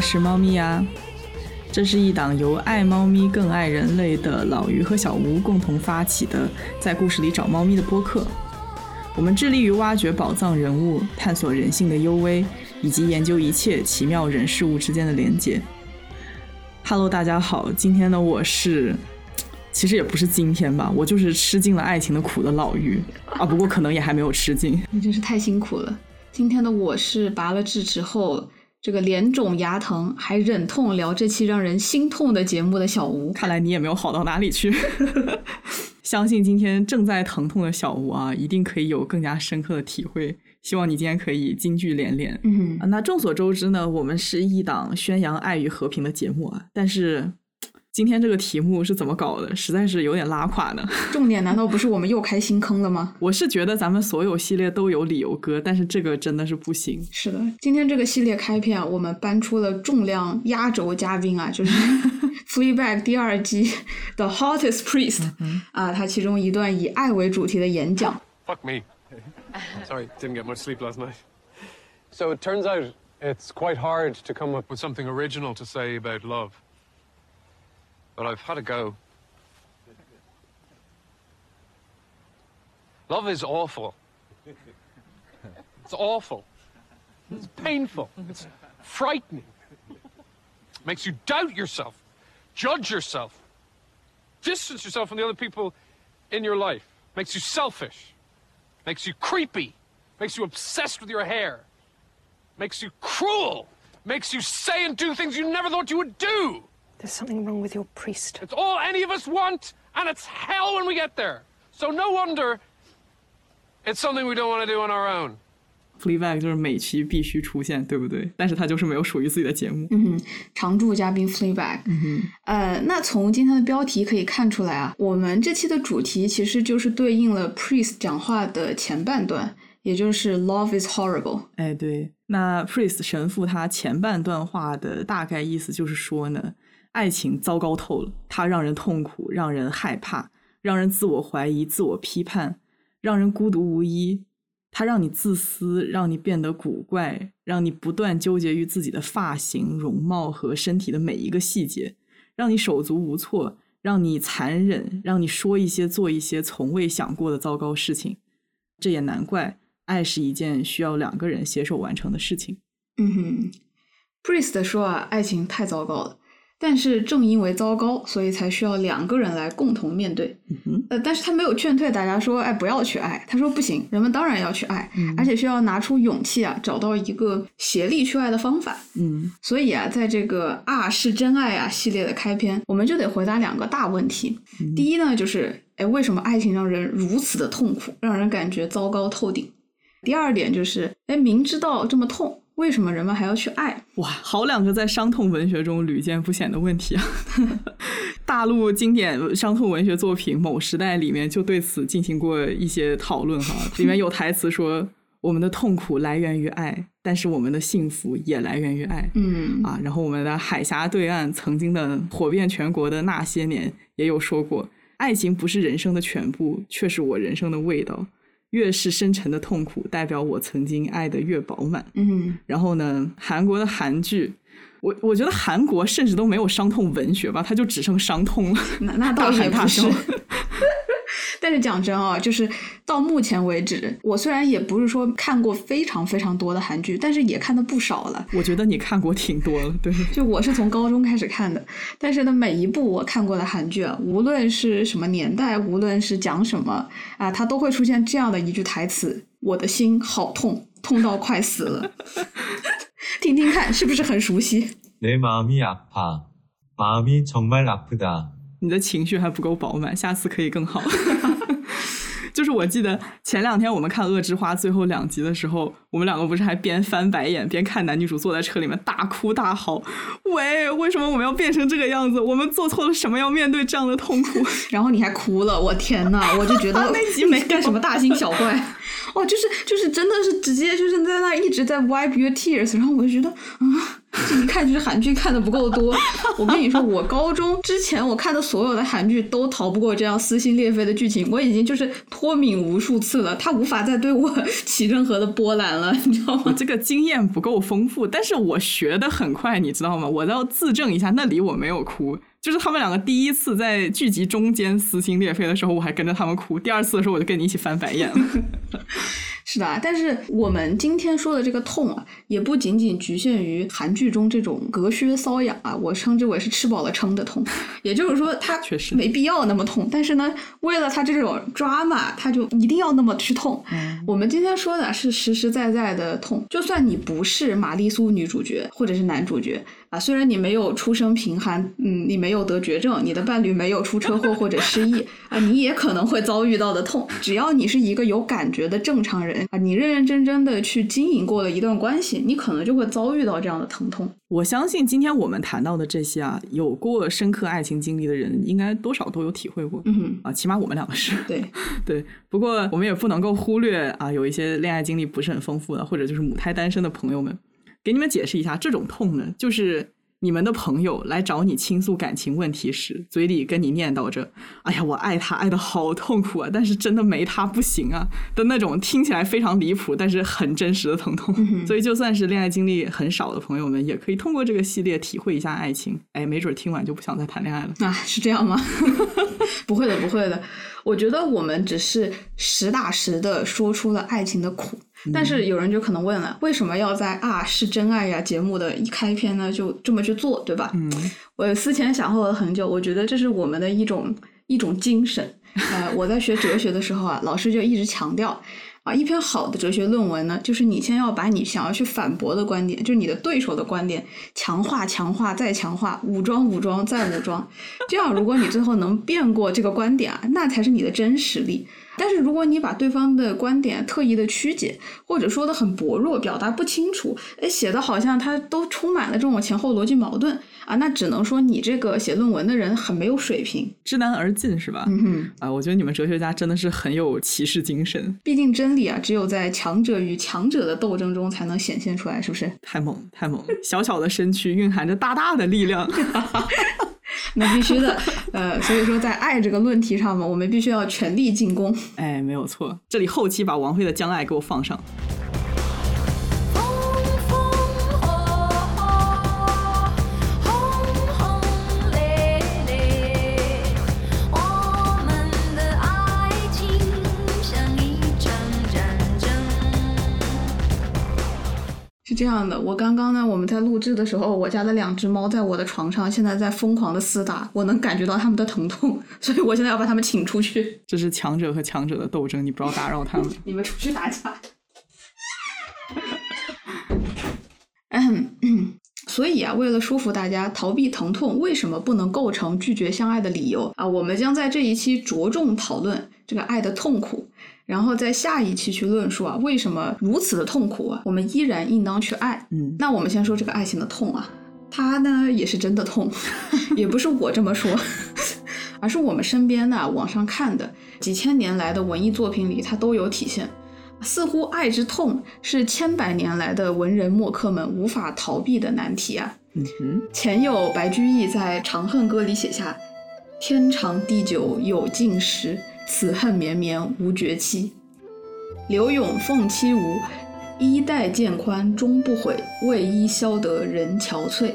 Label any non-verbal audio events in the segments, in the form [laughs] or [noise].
是猫咪呀。这是一档由爱猫咪更爱人类的老于和小吴共同发起的，在故事里找猫咪的播客。我们致力于挖掘宝藏人物，探索人性的幽微，以及研究一切奇妙人事物之间的连结。Hello，大家好，今天的我是，其实也不是今天吧，我就是吃尽了爱情的苦的老于啊，不过可能也还没有吃尽。你真是太辛苦了。今天的我是拔了智齿后。这个脸肿牙疼还忍痛聊这期让人心痛的节目的小吴，看来你也没有好到哪里去。[laughs] 相信今天正在疼痛的小吴啊，一定可以有更加深刻的体会。希望你今天可以金句连连。嗯，那众所周知呢，我们是一档宣扬爱与和平的节目啊，但是。今天这个题目是怎么搞的？实在是有点拉垮呢。重点难道不是我们又开新坑了吗？我是觉得咱们所有系列都有理由割，但是这个真的是不行。是的，今天这个系列开篇啊，我们搬出了重量压轴嘉宾啊，就是《Fleabag》第二季的 Hottest Priest 啊，他其中一段以爱为主题的演讲。Fuck me. Sorry, didn't get much sleep last night. So it turns out it's quite hard to come up with something original to say about love. But I've had a go. Love is awful. It's awful. It's painful. It's frightening. Makes you doubt yourself, judge yourself, distance yourself from the other people in your life. Makes you selfish. Makes you creepy. Makes you obsessed with your hair. Makes you cruel. Makes you say and do things you never thought you would do. There's something wrong with your priest. It's all any of us want, and it's hell when we get there. So no wonder it's something we don't want to do on our own. Fleabag 就是每期必须出现，对不对？但是他就是没有属于自己的节目。嗯哼，常驻嘉宾 Fleabag。嗯哼，呃，那从今天的标题可以看出来啊，我们这期的主题其实就是对应了 Priest 讲话的前半段，也就是 Love is horrible。哎，对，那 Priest 神父他前半段话的大概意思就是说呢。爱情糟糕透了，它让人痛苦，让人害怕，让人自我怀疑、自我批判，让人孤独无依。它让你自私，让你变得古怪，让你不断纠结于自己的发型、容貌和身体的每一个细节，让你手足无措，让你残忍，让你说一些、做一些从未想过的糟糕事情。这也难怪，爱是一件需要两个人携手完成的事情。嗯哼，Priest 说啊，爱情太糟糕了。但是正因为糟糕，所以才需要两个人来共同面对。呃，但是他没有劝退大家说，哎，不要去爱。他说不行，人们当然要去爱，而且需要拿出勇气啊，找到一个协力去爱的方法。嗯，所以啊，在这个啊是真爱啊系列的开篇，我们就得回答两个大问题。第一呢，就是哎，为什么爱情让人如此的痛苦，让人感觉糟糕透顶？第二点就是，哎，明知道这么痛。为什么人们还要去爱？哇，好两个在伤痛文学中屡见不鲜的问题啊！[laughs] 大陆经典伤痛文学作品《某时代》里面就对此进行过一些讨论哈，[laughs] 里面有台词说：“我们的痛苦来源于爱，但是我们的幸福也来源于爱。”嗯啊，然后我们的海峡对岸曾经的火遍全国的那些年也有说过：“爱情不是人生的全部，却是我人生的味道。”越是深沉的痛苦，代表我曾经爱的越饱满。嗯，然后呢，韩国的韩剧，我我觉得韩国甚至都没有伤痛文学吧，它就只剩伤痛了。那 [laughs] 那倒也不是。[laughs] 但是讲真啊，就是到目前为止，我虽然也不是说看过非常非常多的韩剧，但是也看的不少了。我觉得你看过挺多了，对。就我是从高中开始看的，但是呢，每一部我看过的韩剧啊，无论是什么年代，无论是讲什么啊，它都会出现这样的一句台词：“我的心好痛，痛到快死了。”[laughs] 听听看，是不是很熟悉？내마음이아파마음이정말아프다你的情绪还不够饱满，下次可以更好。 就是我记得前两天我们看《恶之花》最后两集的时候，我们两个不是还边翻白眼边看男女主坐在车里面大哭大嚎？喂，为什么我们要变成这个样子？我们做错了什么要面对这样的痛苦？[laughs] 然后你还哭了，我天呐，我就觉得 [laughs] 那集没干什么大惊小怪，[laughs] 哦，就是就是真的是直接就是在那一直在 wipe your tears，然后我就觉得啊。一看就是韩剧看的不够多。我跟你说，我高中之前我看的所有的韩剧都逃不过这样撕心裂肺的剧情，我已经就是脱敏无数次了，他无法再对我 [laughs] 起任何的波澜了，你知道吗？[laughs] 这个经验不够丰富，但是我学的很快，你知道吗？我要自证一下，那里我没有哭。就是他们两个第一次在剧集中间撕心裂肺的时候，我还跟着他们哭；第二次的时候，我就跟你一起翻白眼了。[laughs] 是的，但是我们今天说的这个痛啊，也不仅仅局限于韩剧中这种隔靴搔痒啊，我称之为是吃饱了撑的痛。也就是说，他确实没必要那么痛，但是呢，为了他这种 drama，它就一定要那么去痛。我们今天说的是实实在在的痛，就算你不是玛丽苏女主角或者是男主角啊，虽然你没有出生贫寒，嗯，你没有得绝症，你的伴侣没有出车祸或者失忆啊，你也可能会遭遇到的痛。只要你是一个有感觉的正常人。啊，你认认真真的去经营过了一段关系，你可能就会遭遇到这样的疼痛。我相信今天我们谈到的这些啊，有过深刻爱情经历的人，应该多少都有体会过。嗯啊，起码我们两个是。对 [laughs] 对，不过我们也不能够忽略啊，有一些恋爱经历不是很丰富的，或者就是母胎单身的朋友们，给你们解释一下，这种痛呢，就是。你们的朋友来找你倾诉感情问题时，嘴里跟你念叨着“哎呀，我爱他，爱的好痛苦啊，但是真的没他不行啊”的那种听起来非常离谱，但是很真实的疼痛。所以，就算是恋爱经历很少的朋友们，也可以通过这个系列体会一下爱情。哎，没准听完就不想再谈恋爱了啊？是这样吗？[laughs] 不会的，不会的。我觉得我们只是实打实的说出了爱情的苦。但是有人就可能问了，为什么要在啊是真爱呀节目的一开篇呢就这么去做，对吧？嗯，我思前想后了很久，我觉得这是我们的一种一种精神。呃，我在学哲学的时候啊，老师就一直强调啊，一篇好的哲学论文呢，就是你先要把你想要去反驳的观点，就是你的对手的观点强化、强化再强化，武装、武装再武装，这样如果你最后能辩过这个观点啊，那才是你的真实力。但是如果你把对方的观点特意的曲解，或者说的很薄弱，表达不清楚，哎，写的好像他都充满了这种前后逻辑矛盾啊，那只能说你这个写论文的人很没有水平，知难而进是吧？嗯哼，啊，我觉得你们哲学家真的是很有骑士精神。毕竟真理啊，只有在强者与强者的斗争中才能显现出来，是不是？太猛，太猛！小小的身躯蕴含着大大的力量。[laughs] 那必须的，呃，所以说在爱这个论题上嘛，我们必须要全力进攻。哎，没有错，这里后期把王菲的《将爱》给我放上。这样的，我刚刚呢，我们在录制的时候，我家的两只猫在我的床上，现在在疯狂的厮打，我能感觉到它们的疼痛，所以我现在要把它们请出去。[laughs] 这是强者和强者的斗争，你不要打扰他们。你们出去打架。嗯，所以啊，为了说服大家逃避疼痛为什么不能构成拒绝相爱的理由啊，我们将在这一期着重讨论这个爱的痛苦。然后在下一期去论述啊，为什么如此的痛苦啊，我们依然应当去爱。嗯，那我们先说这个爱情的痛啊，它呢也是真的痛，[laughs] 也不是我这么说，[laughs] 而是我们身边的网上看的几千年来的文艺作品里，它都有体现。似乎爱之痛是千百年来的文人墨客们无法逃避的难题啊。嗯哼，前有白居易在《长恨歌》里写下：“天长地久有尽时。”此恨绵绵无绝期，柳永凤栖梧，衣带渐宽终不悔，为伊消得人憔悴。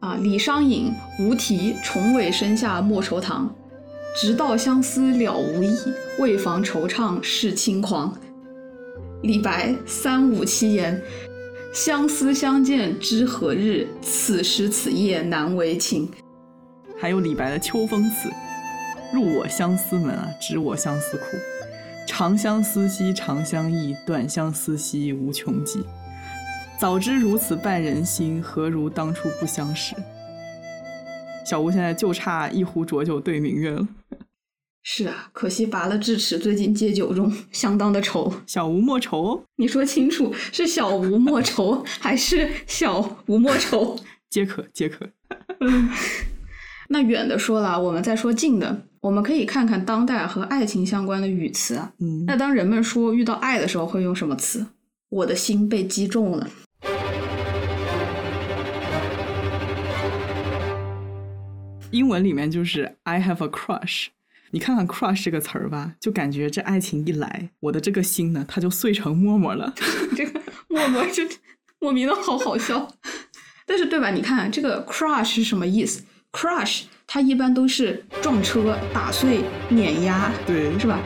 啊，李商隐无题，重尾生下莫愁堂，直到相思了无益，为防惆怅是轻狂。李白三五七言，相思相见知何日？此时此夜难为情。还有李白的《秋风词》。入我相思门啊，知我相思苦。长相思兮长相忆，短相思兮无穷极。早知如此绊人心，何如当初不相识？小吴现在就差一壶浊酒对明月了。[laughs] 是啊，可惜拔了智齿，最近戒酒中，相当的愁。小吴莫愁哦，你说清楚，是小吴莫愁还是小吴莫愁？[laughs] 皆可，皆可。[laughs] 那远的说了我们再说近的我们可以看看当代和爱情相关的语词啊嗯。那当人们说遇到爱的时候会用什么词？我的心被击中了。英文里面就是 i have a crush 你看看 crush 这个词儿吧就感觉这爱情一来我的这个心呢它就碎成沫沫了。[laughs] 这个沫沫就 [laughs] 莫名的好好笑。[laughs] 但是对吧？你看这个 crush 是什么意思？？crush 它一般都是撞车、打碎、碾压，对，是吧？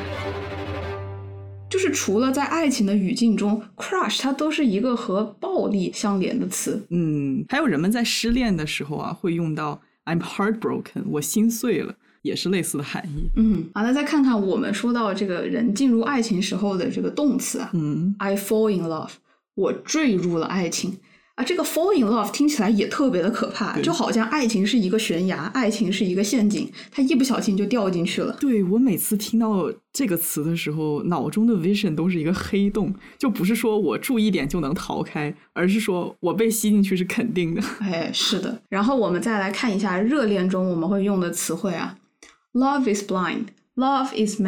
就是除了在爱情的语境中，crush 它都是一个和暴力相连的词。嗯，还有人们在失恋的时候啊，会用到 I'm heartbroken，我心碎了，也是类似的含义。嗯，好，那再看看我们说到这个人进入爱情时候的这个动词啊，嗯，I fall in love，我坠入了爱情。啊，这个 fall in love 听起来也特别的可怕，就好像爱情是一个悬崖，爱情是一个陷阱，他一不小心就掉进去了。对我每次听到这个词的时候，脑中的 vision 都是一个黑洞，就不是说我注意点就能逃开，而是说我被吸进去是肯定的。哎，是的。然后我们再来看一下热恋中我们会用的词汇啊，love is blind，love is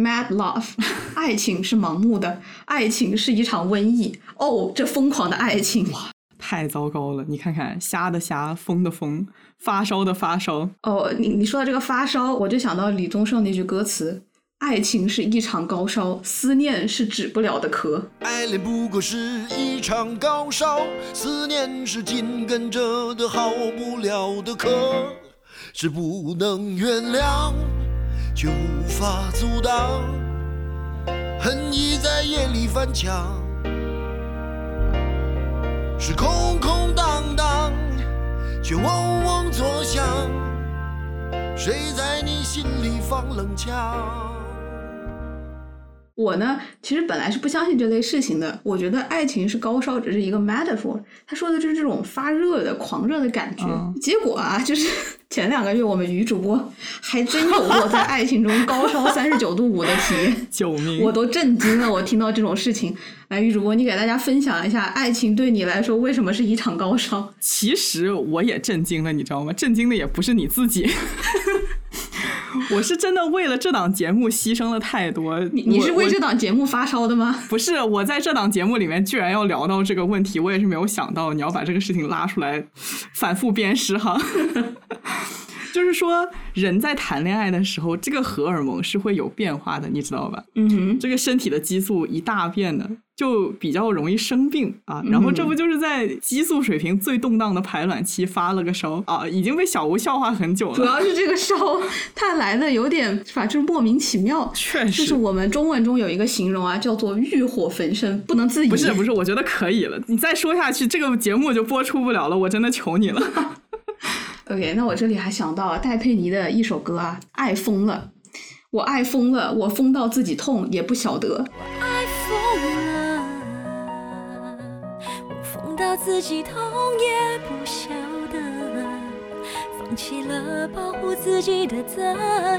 mania，mad love，[laughs] 爱情是盲目的，爱情是一场瘟疫。哦，这疯狂的爱情哇，太糟糕了！你看看，瞎的瞎，疯的疯，发烧的发烧。哦，你你说到这个发烧，我就想到李宗盛那句歌词：“爱情是一场高烧，思念是止不了的咳。”爱恋不过是一场高烧，思念是紧跟着的好不了的咳，是不能原谅，就无法阻挡，恨意在夜里翻墙。是空空荡荡，却嗡嗡作响。谁在你心里放冷枪？我呢，其实本来是不相信这类事情的。我觉得爱情是高烧，只是一个 metaphor。他说的就是这种发热的、狂热的感觉。结果啊，就是 [laughs] 前两个月我们女主播还真有过在爱情中高烧三十九度五的体验，救命！我都震惊了。我听到这种事情。来，女主播，你给大家分享一下，爱情对你来说为什么是一场高烧？其实我也震惊了，你知道吗？震惊的也不是你自己，[laughs] 我是真的为了这档节目牺牲了太多。你你是为这档节目发烧的吗？不是，我在这档节目里面居然要聊到这个问题，我也是没有想到你要把这个事情拉出来反复鞭尸哈。就是说，人在谈恋爱的时候，这个荷尔蒙是会有变化的，你知道吧？嗯哼，这个身体的激素一大变的，就比较容易生病啊。然后这不就是在激素水平最动荡的排卵期发了个烧啊？已经被小吴笑话很久了。主要是这个烧，它来的有点反正？就是莫名其妙。确实，就是我们中文中有一个形容啊，叫做欲火焚身，不能自已。不是不是，我觉得可以了。你再说下去，这个节目就播出不了了。我真的求你了。[laughs] OK，那我这里还想到戴佩妮的一首歌啊，《爱疯了》，我爱疯了，我疯到自己痛也不晓得。爱疯了，我疯到自己痛也不晓得，放弃了保护自己的责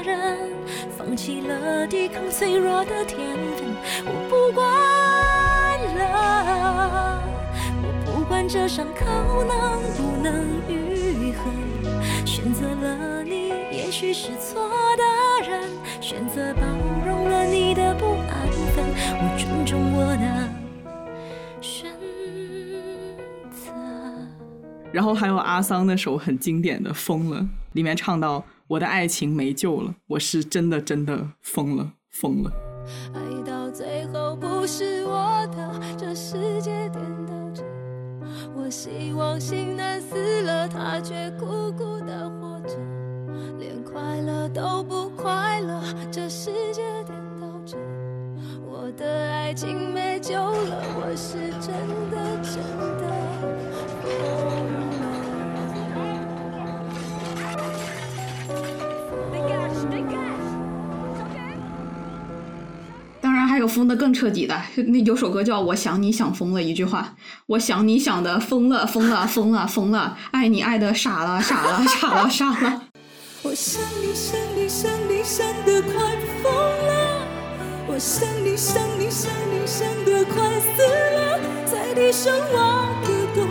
任，放弃了抵抗脆弱的天分，我不管了，我不管这伤口能不能愈合。选择了你，也许是错的人；选择包容了你的不安分，我尊重我的选择。然后还有阿桑那首很经典的《疯了》，里面唱到：“我的爱情没救了，我是真的真的疯了，疯了。”爱到最后不是我的，这世界颠倒着。我希望心难死了，他却苦苦的活着，连快乐都不快乐，这世界颠倒着。我的爱情没救了，我是真的真的还有疯的更彻底的，那有首歌叫《我想你想疯了》，一句话，我想你想的疯了疯了疯了疯了，爱你爱的傻了傻了傻了傻了。我想你想你想你想得快疯了，我想你想你想你想得快死了，在地上挖个洞，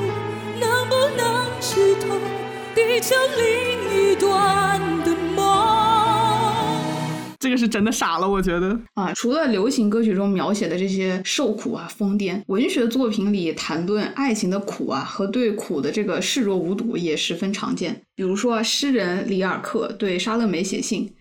能不能吃透地球另一端？这是真的傻了，我觉得。啊，除了流行歌曲中描写的这些受苦啊、疯癫，文学作品里谈论爱情的苦啊和对苦的这个视若无睹也十分常见。比如说，诗人里尔克对莎乐美写信。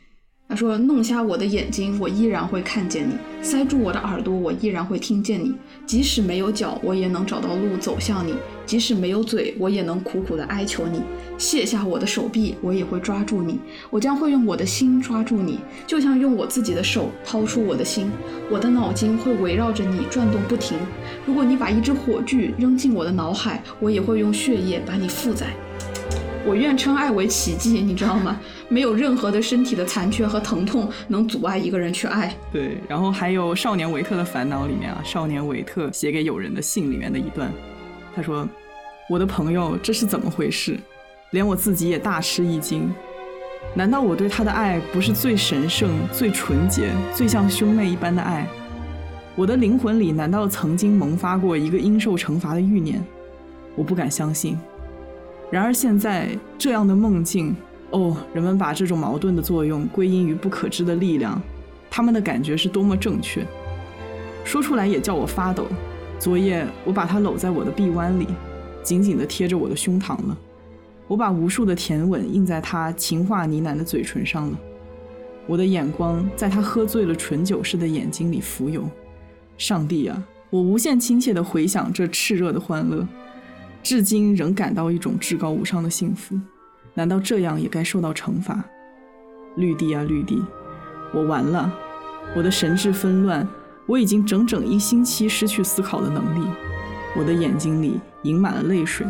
他说：“弄瞎我的眼睛，我依然会看见你；塞住我的耳朵，我依然会听见你。即使没有脚，我也能找到路走向你；即使没有嘴，我也能苦苦的哀求你。卸下我的手臂，我也会抓住你。我将会用我的心抓住你，就像用我自己的手掏出我的心。我的脑筋会围绕着你转动不停。如果你把一只火炬扔进我的脑海，我也会用血液把你负载。”我愿称爱为奇迹，你知道吗？[laughs] 没有任何的身体的残缺和疼痛能阻碍一个人去爱。对，然后还有《少年维特的烦恼》里面啊，少年维特写给友人的信里面的一段，他说：“我的朋友，这是怎么回事？连我自己也大吃一惊。难道我对他的爱不是最神圣、最纯洁、最像兄妹一般的爱？我的灵魂里难道曾经萌发过一个应受惩罚的欲念？我不敢相信。”然而现在这样的梦境，哦，人们把这种矛盾的作用归因于不可知的力量，他们的感觉是多么正确，说出来也叫我发抖。昨夜我把它搂在我的臂弯里，紧紧地贴着我的胸膛了。我把无数的甜吻印在他情话呢喃的嘴唇上了。我的眼光在他喝醉了醇酒似的眼睛里浮游。上帝啊，我无限亲切地回想这炽热的欢乐。至今仍感到一种至高无上的幸福，难道这样也该受到惩罚？绿地啊绿地，我完了，我的神志纷乱，我已经整整一星期失去思考的能力，我的眼睛里盈满了泪水，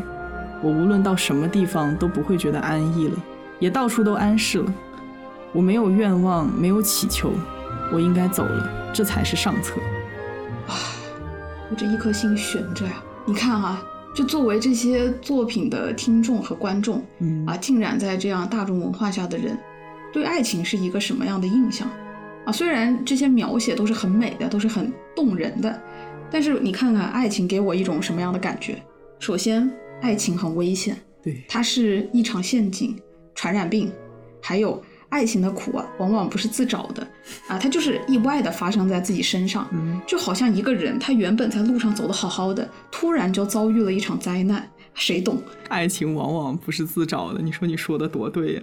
我无论到什么地方都不会觉得安逸了，也到处都安适了，我没有愿望，没有祈求，我应该走了，这才是上策。啊，我这一颗心悬着呀，你看啊。就作为这些作品的听众和观众，嗯啊，浸染在这样大众文化下的人，对爱情是一个什么样的印象？啊，虽然这些描写都是很美的，都是很动人的，但是你看看爱情给我一种什么样的感觉？首先，爱情很危险，对，它是一场陷阱、传染病，还有。爱情的苦啊，往往不是自找的，啊，它就是意外的发生在自己身上，就好像一个人，他原本在路上走得好好的，突然就遭遇了一场灾难，谁懂？爱情往往不是自找的，你说你说的多对呀。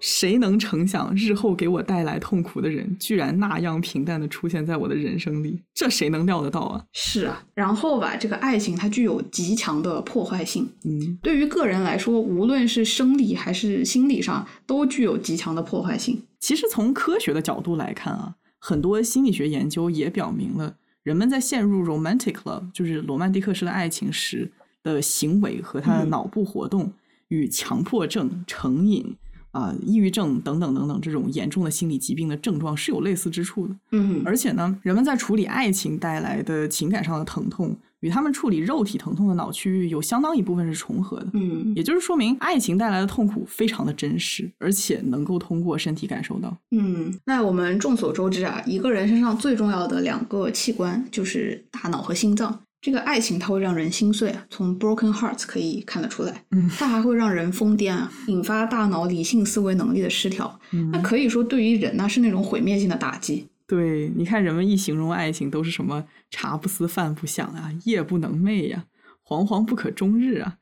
谁能成想，日后给我带来痛苦的人，居然那样平淡的出现在我的人生里？这谁能料得到啊？是啊，然后吧，这个爱情它具有极强的破坏性。嗯，对于个人来说，无论是生理还是心理上，都具有极强的破坏性。其实从科学的角度来看啊，很多心理学研究也表明了，人们在陷入 romantic love，就是罗曼蒂克式的爱情时的行为和他的脑部活动与强迫症、成瘾。啊，抑郁症等等等等这种严重的心理疾病的症状是有类似之处的。嗯，而且呢，人们在处理爱情带来的情感上的疼痛，与他们处理肉体疼痛的脑区域有相当一部分是重合的。嗯，也就是说明爱情带来的痛苦非常的真实，而且能够通过身体感受到。嗯，那我们众所周知啊，一个人身上最重要的两个器官就是大脑和心脏。这个爱情它会让人心碎啊，从 Broken Hearts 可以看得出来。嗯，它还会让人疯癫啊，引发大脑理性思维能力的失调。嗯，那可以说对于人呢是那种毁灭性的打击。对，你看人们一形容爱情都是什么茶不思饭不想啊，夜不能寐呀，惶惶不可终日啊。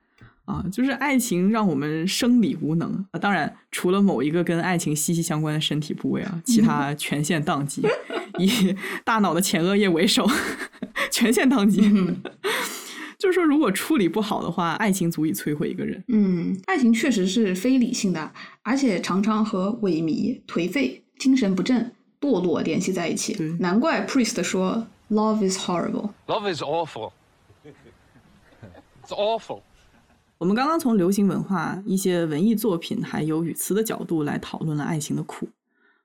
啊，就是爱情让我们生理无能啊。当然，除了某一个跟爱情息息相关的身体部位啊，其他 [laughs] 全线宕机，以大脑的前额叶为首，全线宕机。嗯 [laughs] 就是说，如果处理不好的话，爱情足以摧毁一个人。嗯，爱情确实是非理性的，而且常常和萎靡、颓废、精神不振、堕落联系在一起。难怪 Priest 说 “Love is horrible”。Love is awful. [laughs] It's awful. 我们刚刚从流行文化、一些文艺作品还有语词的角度来讨论了爱情的苦。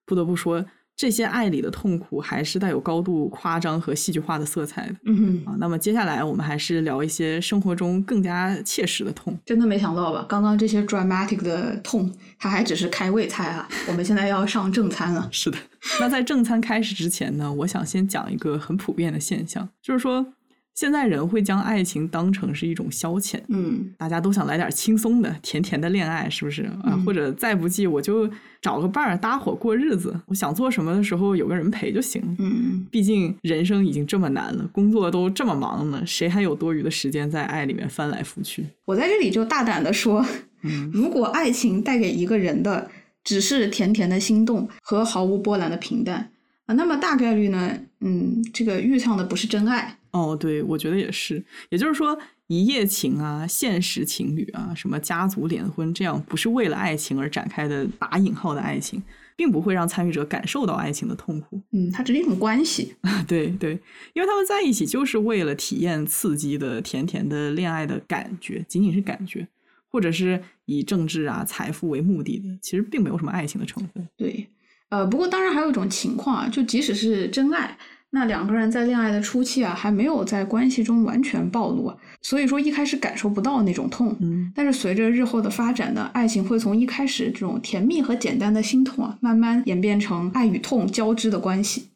不得不说，这些爱里的痛苦还是带有高度夸张和戏剧化的色彩的。嗯啊，那么接下来我们还是聊一些生活中更加切实的痛。真的没想到吧？刚刚这些 dramatic 的痛，它还只是开胃菜啊！我们现在要上正餐了。是的。那在正餐开始之前呢，我想先讲一个很普遍的现象，就是说。现在人会将爱情当成是一种消遣，嗯大家都想来点轻松的、甜甜的恋爱，是不是啊？嗯或者再不济，我就找个伴儿搭伙过日子。我想做什么的时候有个人陪就行。嗯，毕竟人生已经这么难了，工作都这么忙了，谁还有多余的时间在爱里面翻来覆去？我在这里就大胆的说，嗯 [laughs] 如果爱情带给一个人的只是甜甜的心动和毫无波澜的平淡啊，那么大概率呢，嗯，这个遇上的不是真爱。哦，对，我觉得也是。也就是说，一夜情啊、现实情侣啊、什么家族联婚这样不是为了爱情而展开的打引号的爱情，并不会让参与者感受到爱情的痛苦。嗯，它只是一种关系。[laughs] 对对，因为他们在一起就是为了体验刺激的、甜甜的恋爱的感觉，仅仅是感觉，或者是以政治啊、财富为目的的，其实并没有什么爱情的成分。对，呃，不过当然还有一种情况啊，就即使是真爱，那两个人在恋爱的初期啊，还没有在关系中完全暴露啊，所以说一开始感受不到那种痛。嗯，但是随着日后的发展呢，爱情会从一开始这种甜蜜和简单的心痛啊，慢慢演变成爱与痛交织的关系。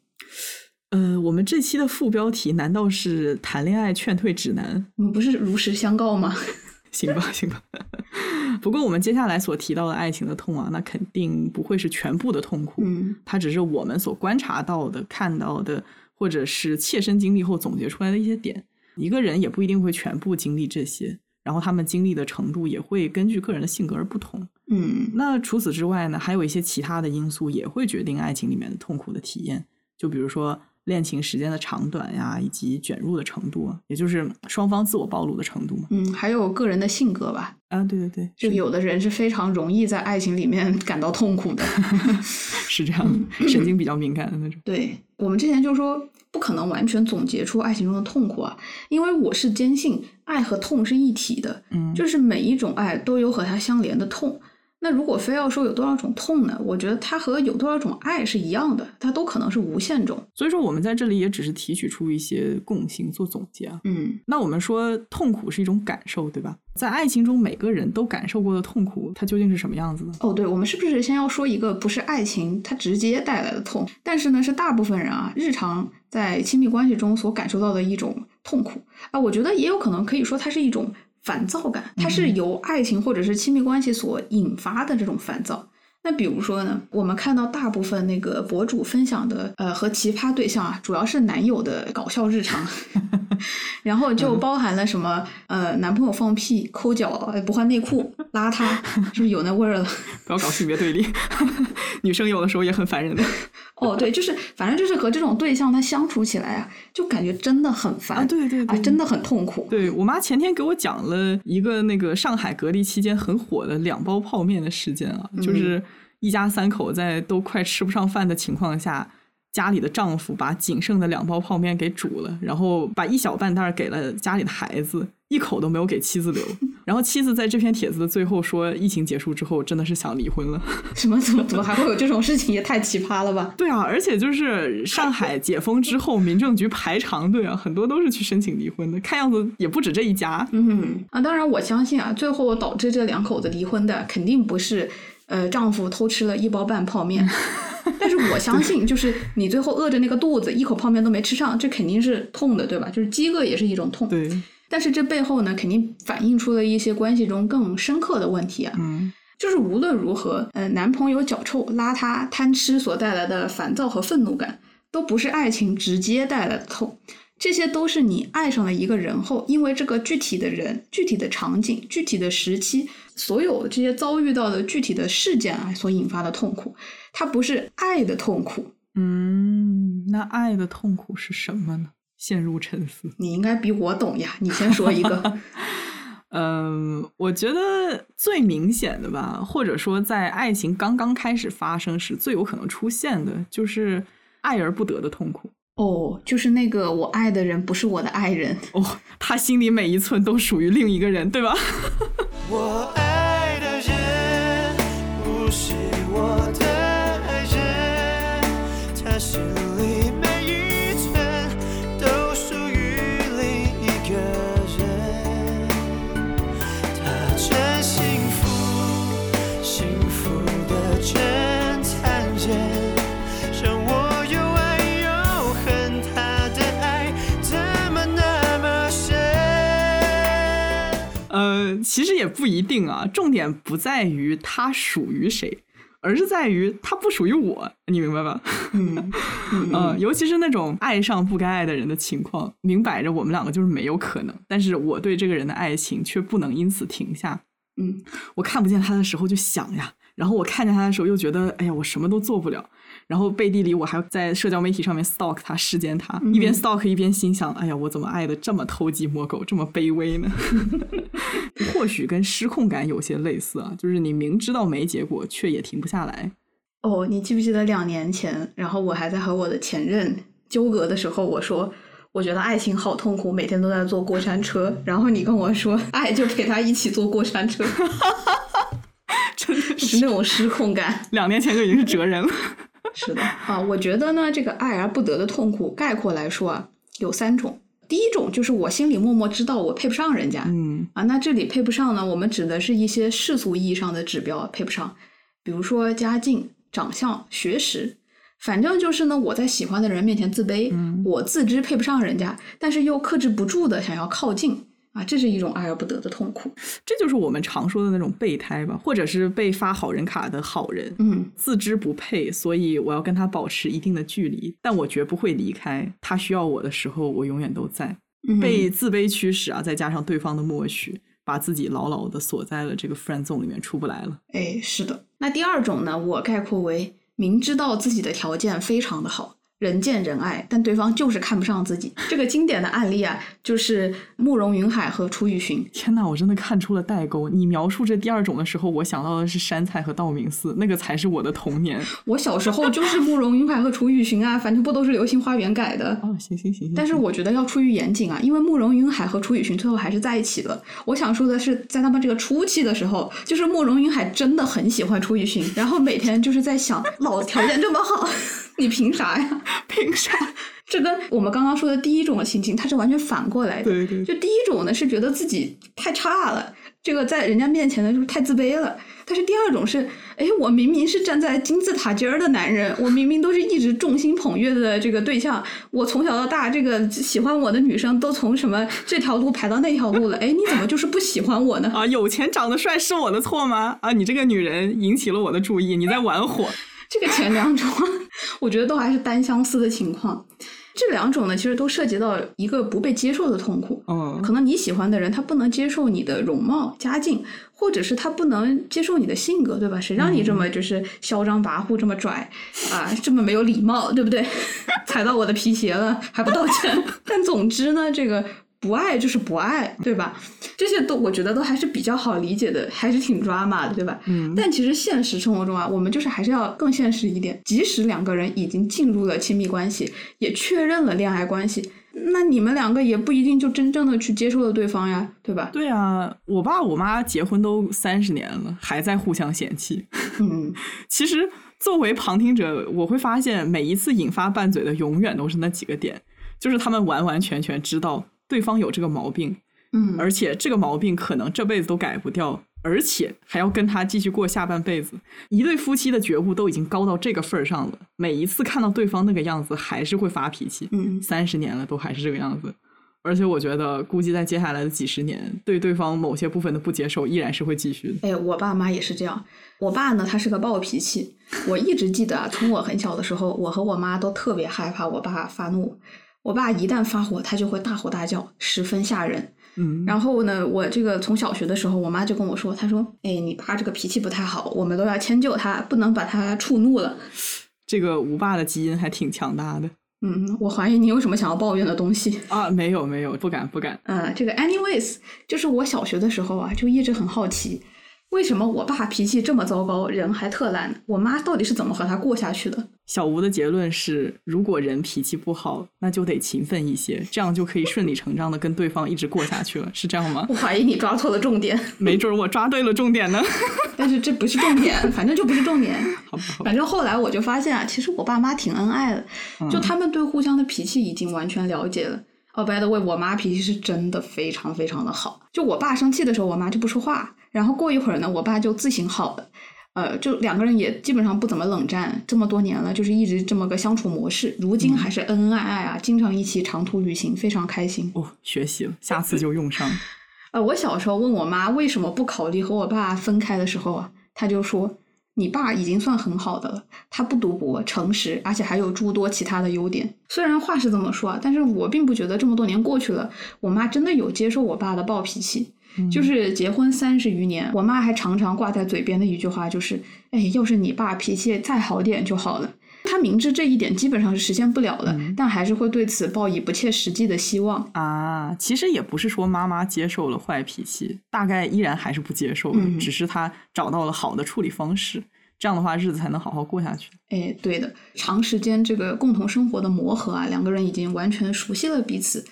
呃，我们这期的副标题难道是谈恋爱劝退指南？我们不是如实相告吗？[laughs] 行吧，行吧。[laughs] 不过我们接下来所提到的爱情的痛啊，那肯定不会是全部的痛苦，嗯它只是我们所观察到的、看到的，或者是切身经历后总结出来的一些点。一个人也不一定会全部经历这些，然后他们经历的程度也会根据个人的性格而不同。嗯那除此之外呢，还有一些其他的因素也会决定爱情里面的痛苦的体验，就比如说恋情时间的长短呀，以及卷入的程度，也就是双方自我暴露的程度嘛。嗯，还有个人的性格吧。啊，对对对，就有的人是非常容易在爱情里面感到痛苦的。[laughs] 是这样的，神经比较敏感的那种。[laughs] 对我们之前就说，不可能完全总结出爱情中的痛苦啊，因为我是坚信爱和痛是一体的，嗯，就是每一种爱都有和它相连的痛。那如果非要说有多少种痛呢？我觉得它和有多少种爱是一样的，它都可能是无限种。所以说我们在这里也只是提取出一些共性做总结啊。嗯那我们说痛苦是一种感受，对吧？在爱情中，每个人都感受过的痛苦，它究竟是什么样子呢？哦，对，我们是不是先要说一个不是爱情它直接带来的痛，但是呢是大部分人啊日常在亲密关系中所感受到的一种痛苦啊？我觉得也有可能可以说它是一种烦躁感，它是由爱情或者是亲密关系所引发的这种烦躁。那比如说呢，我们看到大部分那个博主分享的，呃，和奇葩对象啊，主要是男友的搞笑日常，[laughs] 然后就包含了什么，呃，男朋友放屁、抠脚、呃不换内裤、邋遢，是不是有那味儿了？[laughs] 不要搞性别对立，[laughs] 女生有的时候也很烦人的哦，对，就是反正就是和这种对象他相处起来啊，就感觉真的很烦啊！对对对，啊，真的很痛苦。对我妈前天给我讲了一个那个上海隔离期间很火的两包泡面的事件啊，就是一家三口在都快吃不上饭的情况下。家里的丈夫把仅剩的两包泡面给煮了，然后把一小半袋给了家里的孩子，一口都没有给妻子留。[laughs] 然后妻子在这篇帖子的最后说，疫情结束之后真的是想离婚了。什么？怎么怎么还会有这种事情？也太奇葩了吧！[laughs] 对啊，而且就是上海解封之后，民政局排长队啊，很多都是去申请离婚的。看样子也不止这一家。嗯啊，当然我相信啊，最后导致这两口子离婚的肯定不是呃丈夫偷吃了一包半泡面。[laughs] [laughs] 但是我相信，就是你最后饿着那个肚子，一口泡面都没吃上，这肯定是痛的，对吧？就是饥饿也是一种痛。对。但是这背后呢，肯定反映出了一些关系中更深刻的问题啊。嗯。就是无论如何，呃，男朋友脚臭、邋遢、贪吃所带来的烦躁和愤怒感，都不是爱情直接带来的痛。这些都是你爱上了一个人后，因为这个具体的人、具体的场景、具体的时期，所有这些遭遇到的具体的事件啊所引发的痛苦，它不是爱的痛苦。嗯，那爱的痛苦是什么呢？陷入沉思。你应该比我懂呀，你先说一个。嗯，[laughs] [laughs] 我觉得最明显的吧，或者说在爱情刚刚开始发生时最有可能出现的，就是爱而不得的痛苦。哦，就是那个我爱的人不是我的爱人。哦，他心里每一寸都属于另一个人，对吧？[laughs] 我爱其实也不一定啊。重点不在于他属于谁，而是在于他不属于我，你明白吧？嗯嗯，[laughs] 尤其是那种爱上不该爱的人的情况，明摆着我们两个就是没有可能。但是我对这个人的爱情却不能因此停下。嗯，我看不见他的时候就想呀，然后我看见他的时候又觉得，哎呀，我什么都做不了。然后背地里我还在社交媒体上面 stalk 他，视奸他，一边 stalk 一边心想，哎呀，我怎么爱的这么偷鸡摸狗，这么卑微呢？[laughs] 或许跟失控感有些类似啊，就是你明知道没结果，却也停不下来。哦，你记不记得两年前，然后我还在和我的前任纠葛的时候，我说我觉得爱情好痛苦，每天都在坐过山车。然后你跟我说，爱就陪他一起坐过山车，[laughs] 真的是那种失控感。两年前就已经是哲人了。是的啊，我觉得呢，这个爱而不得的痛苦，概括来说啊，有三种。第一种就是我心里默默知道我配不上人家，嗯啊，那这里配不上呢，我们指的是一些世俗意义上的指标配不上，比如说家境、长相、学识，反正就是呢，我在喜欢的人面前自卑，我自知配不上人家，但是又克制不住的想要靠近。啊，这是一种爱而不得的痛苦，这就是我们常说的那种备胎吧，或者是被发好人卡的好人。嗯，自知不配，所以我要跟他保持一定的距离，但我绝不会离开。他需要我的时候，我永远都在。嗯被自卑驱使啊，再加上对方的默许，把自己牢牢的锁在了这个 friend zone 里面，出不来了。哎，是的。那第二种呢，我概括为明知道自己的条件非常的好。人见人爱，但对方就是看不上自己。这个经典的案例啊，就是慕容云海和楚雨荨。天哪，我真的看出了代沟。你描述这第二种的时候，我想到的是山菜和道明寺，那个才是我的童年。[laughs] 我小时候就是慕容云海和楚雨荨啊，反正不都是《流星花园》改的。哦，行行行。但是我觉得要出于严谨啊，因为慕容云海和楚雨荨最后还是在一起了。我想说的是，在他们这个初期的时候，就是慕容云海真的很喜欢楚雨荨，然后每天就是在想，老子条件这么好。[laughs] 你凭啥呀？[laughs] 凭啥？这跟我们刚刚说的第一种的心情，它是完全反过来的。对对。就第一种呢，是觉得自己太差了，这个在人家面前呢，就是太自卑了。但是第二种是，哎，我明明是站在金字塔尖儿的男人，我明明都是一直众星捧月的这个对象，我从小到大，这个喜欢我的女生都从什么这条路排到那条路了，哎，你怎么就是不喜欢我呢？啊，有钱长得帅是我的错吗？啊，你这个女人引起了我的注意，你在玩火。这个前两种，我觉得都还是单相思的情况。这两种呢，其实都涉及到一个不被接受的痛苦。嗯，可能你喜欢的人他不能接受你的容貌、家境，或者是他不能接受你的性格，对吧？谁让你这么就是嚣张跋扈、这么拽啊，这么没有礼貌，对不对？[laughs] 踩到我的皮鞋了还不道歉？[laughs] 但总之呢，这个。不爱就是不爱，对吧？这些都我觉得都还是比较好理解的，还是挺抓马的，对吧？嗯。但其实现实生活中啊，我们就是还是要更现实一点。即使两个人已经进入了亲密关系，也确认了恋爱关系，那你们两个也不一定就真正的去接受了对方呀，对吧？对啊，我爸我妈结婚都三十年了，还在互相嫌弃。嗯。[laughs] 其实作为旁听者，我会发现每一次引发拌嘴的，永远都是那几个点，就是他们完完全全知道。对方有这个毛病，嗯，而且这个毛病可能这辈子都改不掉，而且还要跟他继续过下半辈子。一对夫妻的觉悟都已经高到这个份儿上了，每一次看到对方那个样子，还是会发脾气。嗯，三十年了都还是这个样子，而且我觉得估计在接下来的几十年，对对方某些部分的不接受依然是会继续的。哎，我爸妈也是这样。我爸呢，他是个暴脾气。我一直记得啊，从我很小的时候，我和我妈都特别害怕我爸发怒。我爸一旦发火，他就会大吼大叫，十分吓人。嗯，然后呢，我这个从小学的时候，我妈就跟我说，她说：“哎，你爸这个脾气不太好，我们都要迁就他，不能把他触怒了。”这个吴爸的基因还挺强大的。嗯，我怀疑你有什么想要抱怨的东西啊？没有，没有，不敢，不敢。呃，这个 anyways，就是我小学的时候啊，就一直很好奇。为什么我爸脾气这么糟糕，人还特烂？我妈到底是怎么和他过下去的？小吴的结论是：如果人脾气不好，那就得勤奋一些，这样就可以顺理成章的跟对方一直过下去了，是这样吗？我怀疑你抓错了重点，[laughs] 没准我抓对了重点呢。但是这不是重点，反正就不是重点。[laughs] 好吧，反正后来我就发现啊，其实我爸妈挺恩爱的，就他们对互相的脾气已经完全了解了。哦，by the way，我妈脾气是真的非常非常的好。就我爸生气的时候，我妈就不说话。然后过一会儿呢，我爸就自行好了，呃，就两个人也基本上不怎么冷战，这么多年了，就是一直这么个相处模式，如今还是恩恩爱爱啊，经常一起长途旅行，非常开心。哦，学习了，下次就用上。[laughs] 呃，我小时候问我妈为什么不考虑和我爸分开的时候啊，她就说：“你爸已经算很好的了，他不赌博、诚实，而且还有诸多其他的优点。”虽然话是这么说啊，但是我并不觉得这么多年过去了，我妈真的有接受我爸的暴脾气。就是结婚三十余年，我妈还常常挂在嘴边的一句话就是：“哎，要是你爸脾气再好点就好了。”她明知这一点基本上是实现不了的，但还是会对此抱以不切实际的希望。啊，其实也不是说妈妈接受了坏脾气，大概依然还是不接受的，嗯只是他找到了好的处理方式，这样的话日子才能好好过下去。哎，对的，长时间这个共同生活的磨合啊，两个人已经完全熟悉了彼此。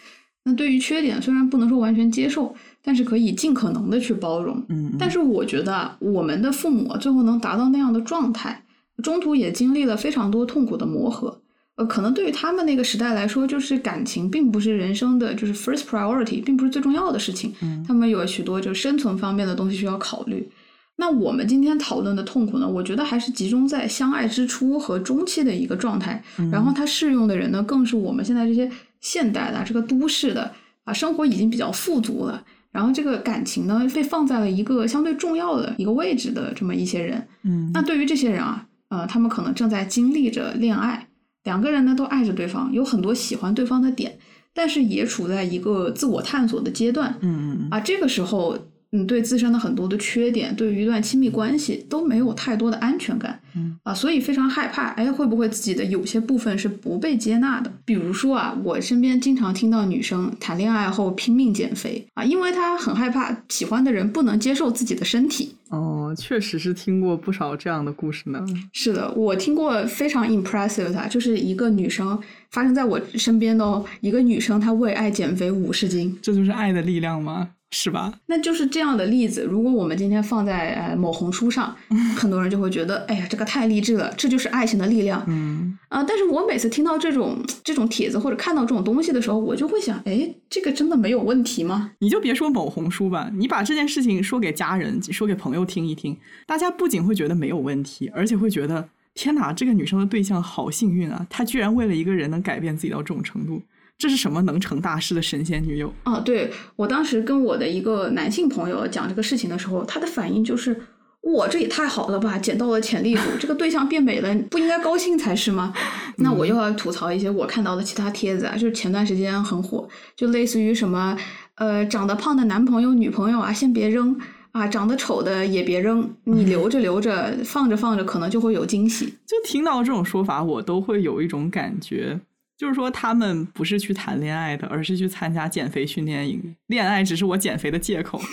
那对于缺点，虽然不能说完全接受，但是可以尽可能的去包容。嗯，但是我觉得啊，我们的父母最后能达到那样的状态，中途也经历了非常多痛苦的磨合。呃，可能对于他们那个时代来说，就是感情并不是人生的就是 first priority，并不是最重要的事情。嗯他们有许多就是生存方面的东西需要考虑。那我们今天讨论的痛苦呢，我觉得还是集中在相爱之初和中期的一个状态。然后它适用的人呢，更是我们现在这些现代的、这个都市的啊，生活已经比较富足了。然后这个感情呢，被放在了一个相对重要的一个位置的这么一些人。嗯那对于这些人啊，呃，他们可能正在经历着恋爱，两个人呢都爱着对方，有很多喜欢对方的点，但是也处在一个自我探索的阶段。嗯嗯啊，这个时候，嗯，对自身的很多的缺点，对于一段亲密关系都没有太多的安全感，嗯啊，所以非常害怕，哎，会不会自己的有些部分是不被接纳的？比如说啊，我身边经常听到女生谈恋爱后拼命减肥啊，因为她很害怕喜欢的人不能接受自己的身体。哦，确实是听过不少这样的故事呢。是的，我听过非常 impressive 的，就是一个女生发生在我身边的哦，一个女生她为爱减肥五十斤，这就是爱的力量吗？是吧？那就是这样的例子。如果我们今天放在呃某红书上，[laughs] 很多人就会觉得，哎呀，这个太励志了，这就是爱情的力量。嗯啊、但是我每次听到这种这种帖子或者看到这种东西的时候，我就会想，哎，这个真的没有问题吗？你就别说某红书吧，你把这件事情说给家人、说给朋友听一听，大家不仅会觉得没有问题，而且会觉得天哪，这个女生的对象好幸运啊，她居然为了一个人能改变自己到这种程度，这是什么能成大事的神仙女友？啊，对我当时跟我的一个男性朋友讲这个事情的时候，他的反应就是。我，这也太好了吧！捡到了潜力股，这个对象变美了，不应该高兴才是吗？那我又要吐槽一些我看到的其他帖子啊，就是前段时间很火，就类似于什么呃，长得胖的男朋友、女朋友啊，先别扔啊，长得丑的也别扔，你留着留着，放着放着，可能就会有惊喜。就听到这种说法，我都会有一种感觉，就是说他们不是去谈恋爱的，而是去参加减肥训练营，恋爱只是我减肥的借口。[laughs]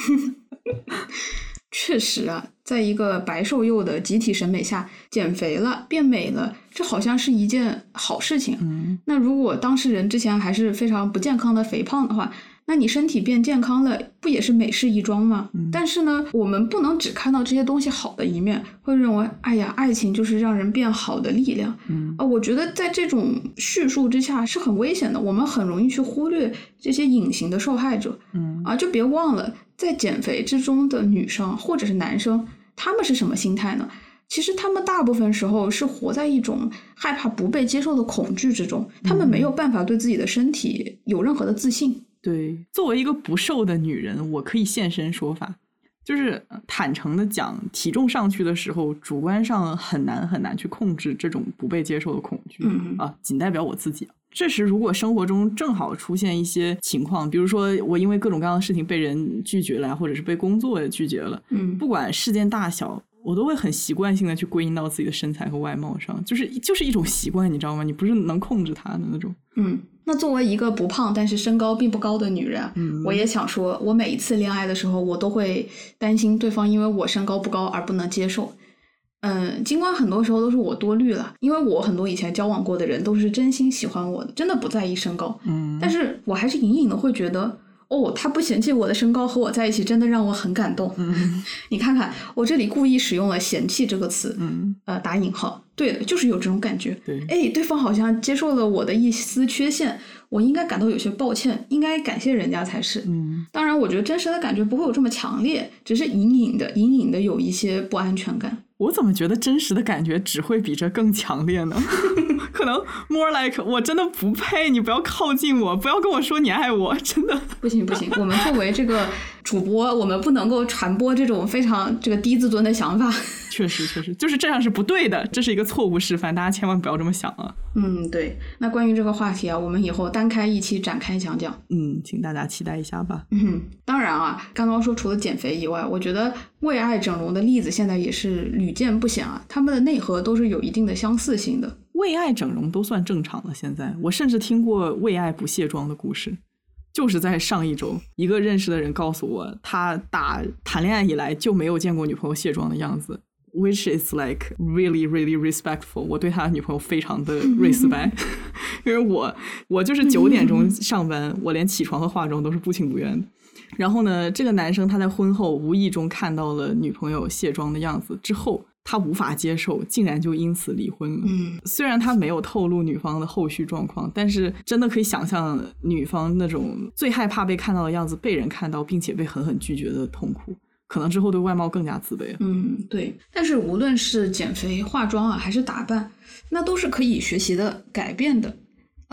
确实啊，在一个白瘦幼的集体审美下，减肥了、变美了，这好像是一件好事情。嗯那如果当事人之前还是非常不健康的肥胖的话，那你身体变健康了，不也是美事一桩吗？嗯但是呢，我们不能只看到这些东西好的一面，会认为，哎呀，爱情就是让人变好的力量。嗯啊，我觉得在这种叙述之下是很危险的，我们很容易去忽略这些隐形的受害者。嗯啊，就别忘了，在减肥之中的女生或者是男生，他们是什么心态呢？其实他们大部分时候是活在一种害怕不被接受的恐惧之中，他们没有办法对自己的身体有任何的自信。对，作为一个不瘦的女人，我可以现身说法，就是呃坦诚的讲，体重上去的时候，主观上很难很难去控制这种不被接受的恐惧、嗯啊，仅代表我自己。这时，如果生活中正好出现一些情况，比如说我因为各种各样的事情被人拒绝了，或者是被工作拒绝了，嗯不管事件大小，我都会很习惯性的去归因到自己的身材和外貌上，就是就是一种习惯，你知道吗？你不是能控制它的那种。嗯，那作为一个不胖但是身高并不高的女人啊，嗯我也想说，我每一次恋爱的时候，我都会担心对方因为我身高不高而不能接受。嗯，尽管很多时候都是我多虑了，因为我很多以前交往过的人都是真心喜欢我的，真的不在意身高。嗯但是我还是隐隐的会觉得，哦，他不嫌弃我的身高，和我在一起真的让我很感动。嗯 [laughs] 你看看，我这里故意使用了“嫌弃”这个词，嗯，呃，打引号。对的，就是有这种感觉。对，哎，对方好像接受了我的一丝缺陷，我应该感到有些抱歉，应该感谢人家才是。嗯当然，我觉得真实的感觉不会有这么强烈，只是隐隐的、隐隐的有一些不安全感。我怎么觉得真实的感觉只会比这更强烈呢？[laughs] 可可能 more like 我真的不配，你不要靠近我，不要跟我说你爱我，真的 [laughs] 不行不行。我们作为这个主播，我们不能够传播这种非常这个低自尊的想法。[laughs] 确实确实，就是这样是不对的，这是一个错误示范，大家千万不要这么想啊。嗯，对。那关于这个话题啊，我们以后单开一期展开讲讲。嗯，请大家期待一下吧。嗯，当然啊，刚刚说除了减肥以外，我觉得为爱整容的例子现在也是屡见不鲜啊，他们的内核都是有一定的相似性的。为爱整容都算正常了，现在我甚至听过为爱不卸妆的故事。就是在上一周，一个认识的人告诉我，他打谈恋爱以来就没有见过女朋友卸妆的样子。Which is like really, really respectful。我对他女朋友非常的 [laughs] respect，因为我我就是九点钟上班，我连起床和化妆都是不情不愿的。然后呢，这个男生他在婚后无意中看到了女朋友卸妆的样子之后，他无法接受，竟然就因此离婚了。嗯，虽然他没有透露女方的后续状况，但是真的可以想象女方那种最害怕被看到的样子，被人看到并且被狠狠拒绝的痛苦。可能之后对外貌更加自卑。嗯，对。但是无论是减肥、化妆啊，还是打扮，那都是可以学习的、改变的。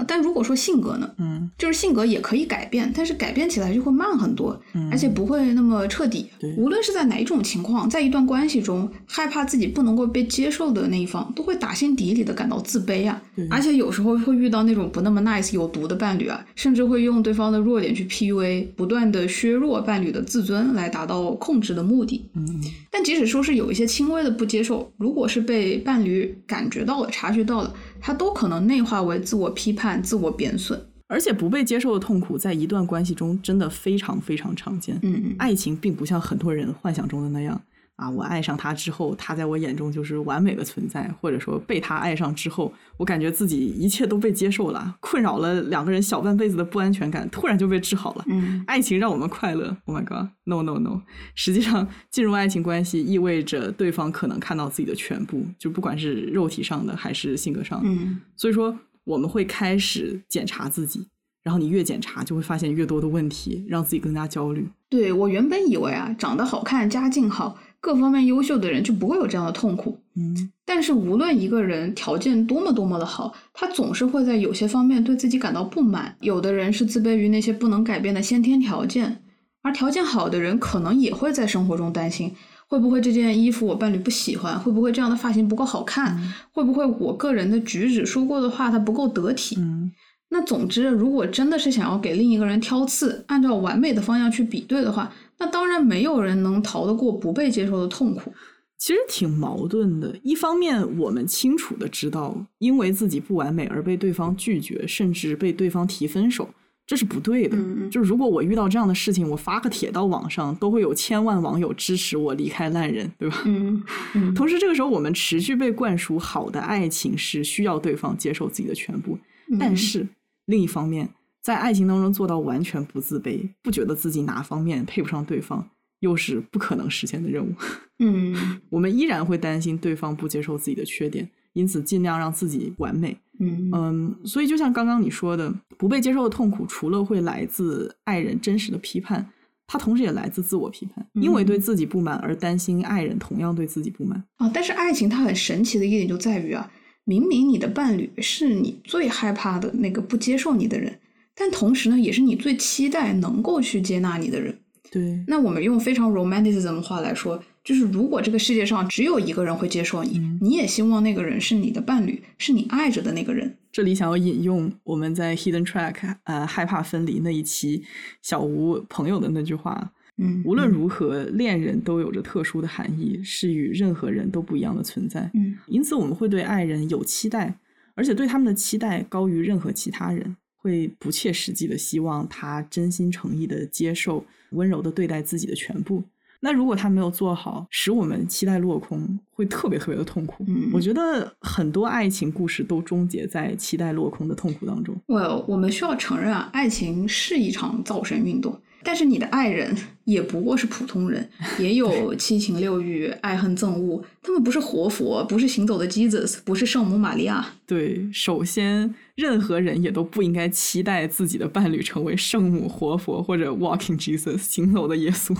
但如果说性格呢，嗯，就是性格也可以改变，但是改变起来就会慢很多，而且不会那么彻底。无论是在哪一种情况，在一段关系中，害怕自己不能够被接受的那一方，都会打心底里的感到自卑啊。而且有时候会遇到那种不那么 nice、有毒的伴侣啊，甚至会用对方的弱点去 PUA，不断的削弱伴侣的自尊，来达到控制的目的。嗯，但即使说是有一些轻微的不接受，如果是被伴侣感觉到了、察觉到了。它都可能内化为自我批判、自我贬损，而且不被接受的痛苦，在一段关系中真的非常非常常见。嗯，爱情并不像很多人幻想中的那样啊，我爱上他之后，他在我眼中就是完美的存在，或者说被他爱上之后，我感觉自己一切都被接受了，困扰了两个人小半辈子的不安全感突然就被治好了。嗯，[laughs] 爱情让我们快乐。Oh my god，no no no！实际上，进入爱情关系意味着对方可能看到自己的全部，就不管是肉体上的还是性格上的。嗯，所以说我们会开始检查自己，然后你越检查就会发现越多的问题，让自己更加焦虑。对我原本以为啊，长得好看、家境好、各方面优秀的人就不会有这样的痛苦。嗯，但是无论一个人条件多么多么的好，他总是会在有些方面对自己感到不满。有的人是自卑于那些不能改变的先天条件，而条件好的人可能也会在生活中担心，会不会这件衣服我伴侣不喜欢？会不会这样的发型不够好看？会不会我个人的举止说过的话他不够得体？嗯，那总之，如果真的是想要给另一个人挑刺，按照完美的方向去比对的话，那当然没有人能逃得过不被接受的痛苦。其实挺矛盾的。一方面，我们清楚的知道，因为自己不完美而被对方拒绝，甚至被对方提分手，这是不对的。嗯就是如果我遇到这样的事情，我发个帖到网上，都会有千万网友支持我离开烂人，对吧？嗯嗯 [laughs] 同时，这个时候我们持续被灌输好的爱情是需要对方接受自己的全部，嗯但是另一方面，在爱情当中做到完全不自卑，不觉得自己哪方面配不上对方，又是不可能实现的任务。[laughs] 嗯我们依然会担心对方不接受自己的缺点，因此尽量让自己完美。嗯嗯，所以就像刚刚你说的，不被接受的痛苦，除了会来自爱人真实的批判，它同时也来自自我批判，因为对自己不满而担心爱人同样对自己不满。啊，但是爱情它很神奇的一点就在于啊，明明你的伴侣是你最害怕的那个不接受你的人，但同时呢，也是你最期待能够去接纳你的人。对，那我们用非常 romanticism 的话来说，就是如果这个世界上只有一个人会接受你，你也希望那个人是你的伴侣，是你爱着的那个人。这里想要引用我们在 Hidden Track 呃害怕分离那一期小吴朋友的那句话：嗯，无论如何，恋人都有着特殊的含义，是与任何人都不一样的存在。嗯，因此我们会对爱人有期待，而且对他们的期待高于任何其他人，会不切实际的希望他真心诚意的接受、温柔的对待自己的全部。那如果他没有做好，使我们期待落空，会特别特别的痛苦。嗯我觉得很多爱情故事都终结在期待落空的痛苦当中。Well，我们需要承认啊，爱情是一场造神运动，但是你的爱人也不过是普通人，[laughs] 也有七情六欲、爱恨憎恶，他们不是活佛，不是行走的 Jesus，不是圣母玛利亚。对，首先，任何人也都不应该期待自己的伴侣成为圣母、活佛或者 Walking Jesus 行走的耶稣。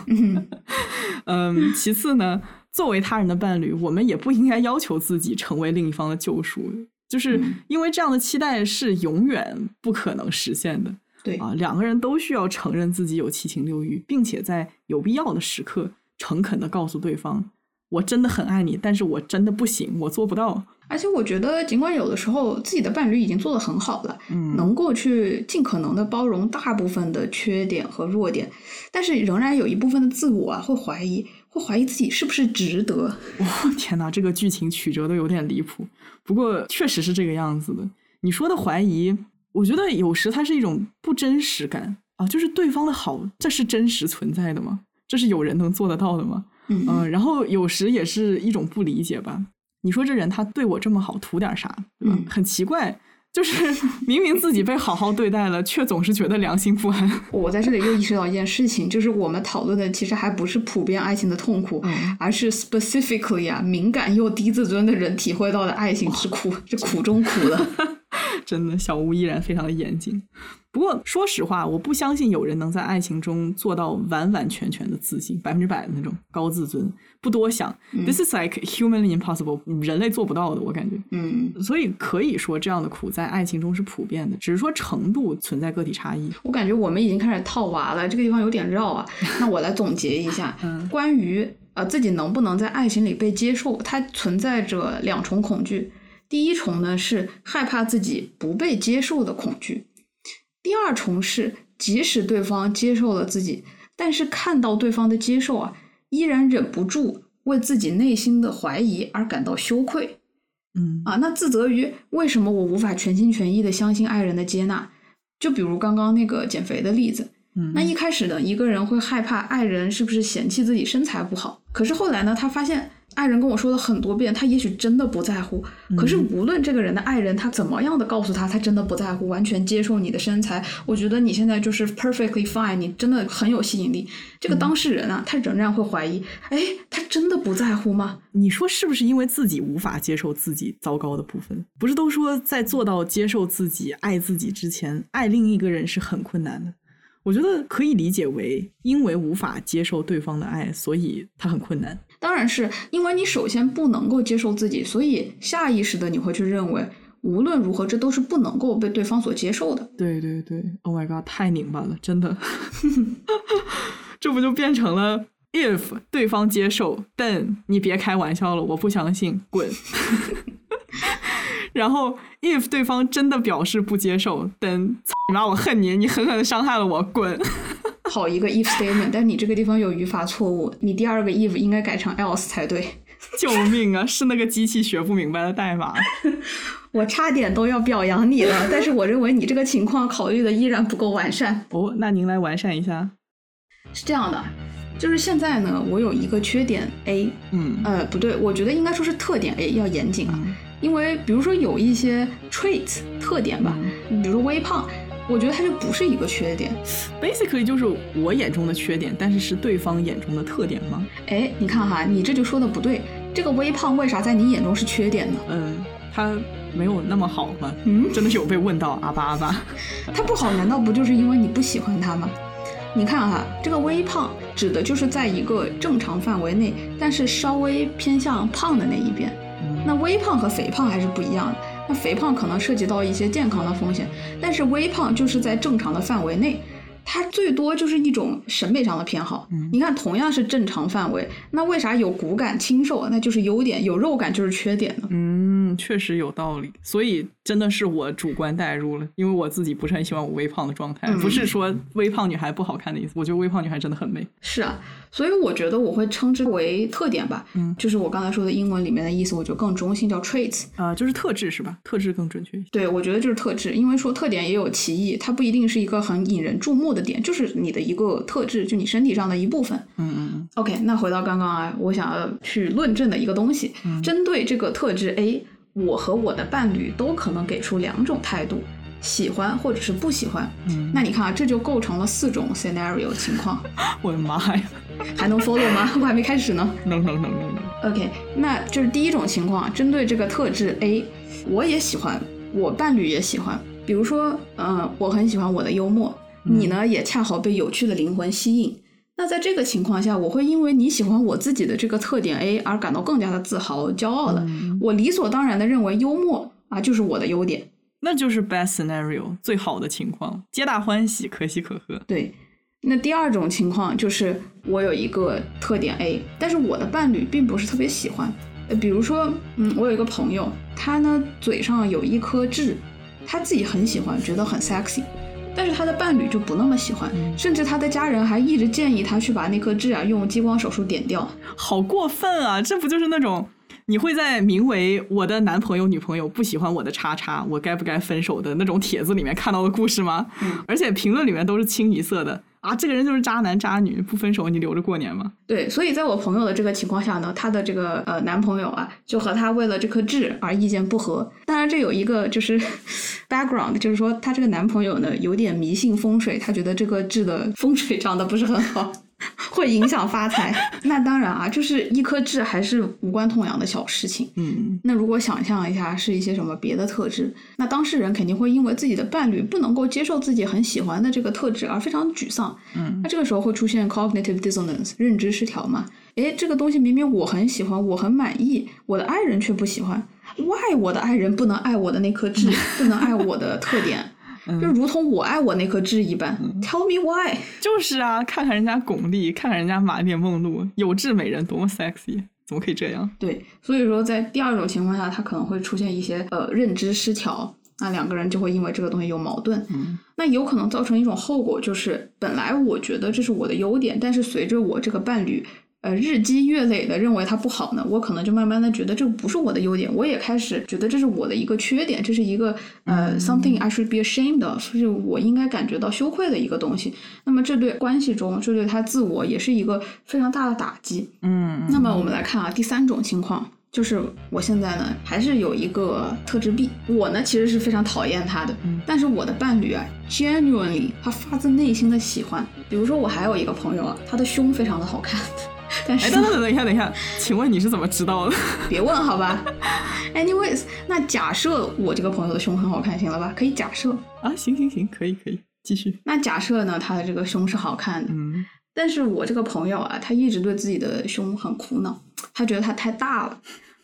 嗯，[laughs] 其次呢，作为他人的伴侣，我们也不应该要求自己成为另一方的救赎。就是嗯因为这样的期待是永远不可能实现的。对啊，两个人都需要承认自己有七情六欲，并且在有必要的时刻诚恳的告诉对方：“我真的很爱你，但是我真的不行，我做不到。而且我觉得，尽管有的时候自己的伴侣已经做得很好了，嗯能够去尽可能的包容大部分的缺点和弱点，但是仍然有一部分的自我啊会怀疑，会怀疑自己是不是值得。”哇，天哪，这个剧情曲折的有点离谱，不过确实是这个样子的。你说的怀疑，我觉得有时它是一种不真实感啊，就是对方的好，这是真实存在的吗？这是有人能做得到的吗？嗯嗯、然后有时也是一种不理解吧。你说这人他对我这么好，图点啥？对吧？嗯很奇怪，就是明明自己被好好对待了，却总是觉得良心不安。我在这里又意识到一件事情，就是我们讨论的其实还不是普遍爱情的痛苦，嗯而是 specifically 啊敏感又低自尊的人体会到的爱情之苦，是苦中苦了。[laughs] [laughs] 真的，小吴依然非常的严谨。不过说实话，我不相信有人能在爱情中做到完完全全的自信，百分之百的那种高自尊。不多想、t h i s is like humanly impossible，人类做不到的，我感觉。嗯，所以可以说，这样的苦在爱情中是普遍的，只是说程度存在个体差异。我感觉我们已经开始套娃了，这个地方有点绕啊。[laughs] 那我来总结一下，嗯关于呃自己能不能在爱情里被接受，它存在着两重恐惧。第一重呢是害怕自己不被接受的恐惧，第二重是即使对方接受了自己，但是看到对方的接受啊，依然忍不住为自己内心的怀疑而感到羞愧。嗯啊，那自责于为什么我无法全心全意的相信爱人的接纳？就比如刚刚那个减肥的例子，嗯那一开始呢，一个人会害怕爱人是不是嫌弃自己身材不好，可是后来呢，他发现爱人跟我说了很多遍，他也许真的不在乎。可是无论这个人的爱人他怎么样的告诉他，他真的不在乎，完全接受你的身材，我觉得你现在就是 perfectly fine，你真的很有吸引力。这个当事人啊，他仍然会怀疑，哎，他真的不在乎吗？你说是不是因为自己无法接受自己糟糕的部分？不是都说在做到接受自己、爱自己之前，爱另一个人是很困难的？我觉得可以理解为，因为无法接受对方的爱，所以他很困难。当然是因为你首先不能够接受自己，所以下意识的你会去认为，无论如何这都是不能够被对方所接受的。对对对，Oh my god，太拧巴了，真的，[laughs] 这不就变成了 if 对方接受，then 你别开玩笑了，我不相信，滚。[laughs] 然后 if 对方真的表示不接受，then [laughs] 你妈，我恨你，你狠狠的伤害了我，滚。好一个 if statement，但你这个地方有语法错误，你第二个 if 应该改成 else 才对。[laughs] 救命啊！是那个机器学不明白的代码。我差点都要表扬你了，但是我认为你这个情况考虑的依然不够完善。哦，那您来完善一下。是这样的，就是现在呢，我有一个缺点 A，嗯呃，不对，我觉得应该说是特点 A，要严谨啊。嗯因为比如说有一些 trait 特点吧，比如说微胖，我觉得它就不是一个缺点。，basically 就是我眼中的缺点，但是是对方眼中的特点吗？哎，你看哈，你这就说的不对。这个微胖为啥在你眼中是缺点呢？嗯，他没有那么好吗？嗯，真的是有被问到阿巴阿巴。[laughs] 它不好，难道不就是因为你不喜欢它吗？你看哈，这个微胖指的就是在一个正常范围内，但是稍微偏向胖的那一边。那微胖和肥胖还是不一样的。那肥胖可能涉及到一些健康的风险，但是微胖就是在正常的范围内，它最多就是一种审美上的偏好。你看，同样是正常范围，那为啥有骨感清瘦那就是优点，有肉感就是缺点呢？嗯，确实有道理。所以真的是我主观代入了，因为我自己不是很喜欢我微胖的状态，嗯不是说微胖女孩不好看的意思。我觉得微胖女孩真的很美。是啊，所以我觉得我会称之为特点吧。嗯就是我刚才说的英文里面的意思，我觉得更中性，叫 traits。啊、就是特质是吧？特质更准确。对，我觉得就是特质，因为说特点也有歧义，它不一定是一个很引人注目的点，就是你的一个特质，就你身体上的一部分。嗯嗯嗯 OK，那回到刚刚啊，我想要去论证的一个东西，针对这个特质 A，我和我的伴侣都可能给出两种态度，喜欢或者是不喜欢。嗯，那你看啊，这就构成了四种 scenario 情况，[laughs] 我的妈呀还能 follow 吗？[laughs] 我还没开始呢。能能能能能。OK，那就是第一种情况，针对这个特质 A，我也喜欢，我伴侣也喜欢。比如说，嗯、我很喜欢我的幽默，你呢也恰好被有趣的灵魂吸引。那在这个情况下，我会因为你喜欢我自己的这个特点 A 而感到更加的自豪、骄傲的。我理所当然的认为幽默啊，就是我的优点。那就是 best scenario 最好的情况，皆大欢喜，可喜可贺。对，那第二种情况就是我有一个特点 A，但是我的伴侣并不是特别喜欢。呃，比如说，嗯，我有一个朋友，他呢嘴上有一颗痣，他自己很喜欢，觉得很 sexy，但是他的伴侣就不那么喜欢，甚至他的家人还一直建议他去把那颗痣啊用激光手术点掉。好过分啊！这不就是那种你会在名为“我的男朋友、女朋友不喜欢我的叉叉，我该不该分手”的那种帖子里面看到的故事吗？而且评论里面都是清一色的啊，这个人就是渣男渣女，不分手你留着过年吗？对，所以在我朋友的这个情况下呢，她的这个呃男朋友啊，就和她为了这颗痣而意见不合。当然，这有一个就是 [laughs] background，就是说她这个男朋友呢有点迷信风水，他觉得这个痣的风水长得不是很好。[laughs] 会影响发财，那当然啊，就是一颗痣还是无关痛痒的小事情。嗯，那如果想象一下是一些什么别的特质，那当事人肯定会因为自己的伴侣不能够接受自己很喜欢的这个特质而非常沮丧。嗯，那这个时候会出现 cognitive dissonance 认知失调嘛？诶，这个东西明明我很喜欢，我很满意，我的爱人却不喜欢，why 我的爱人不能爱我的那颗痣，不能爱我的特点？就如同我爱我那颗痣一般。Tell me why？就是啊，看看人家巩俐，看看人家马甸梦露，有痣美人多么 sexy，怎么可以这样？对，所以说在第二种情况下，他可能会出现一些呃认知失调，那两个人就会因为这个东西有矛盾。嗯，那有可能造成一种后果，就是本来我觉得这是我的优点，但是随着我这个伴侣。呃，日积月累的认为它不好呢，我可能就慢慢的觉得这不是我的优点，我也开始觉得这是我的一个缺点，这是一个呃 something I should be ashamed of，是我应该感觉到羞愧的一个东西。那么这对关系中，这对他自我也是一个非常大的打击。嗯，那么我们来看啊，第三种情况就是我现在呢还是有一个特质 B，我呢其实是非常讨厌他的，但是我的伴侣啊 genuinely 他发自内心的喜欢。比如说我还有一个朋友啊，他的胸非常的好看。[laughs] [laughs] 但是，哎，等等等一下，等一下，请问你是怎么知道的？[laughs] 别问好吧。Anyways，那假设我这个朋友的胸很好看，行了吧？可以假设啊，行行行，可以可以，继续。那假设呢，他的这个胸是好看的，嗯，但是我这个朋友啊，他一直对自己的胸很苦恼，他觉得他太大了。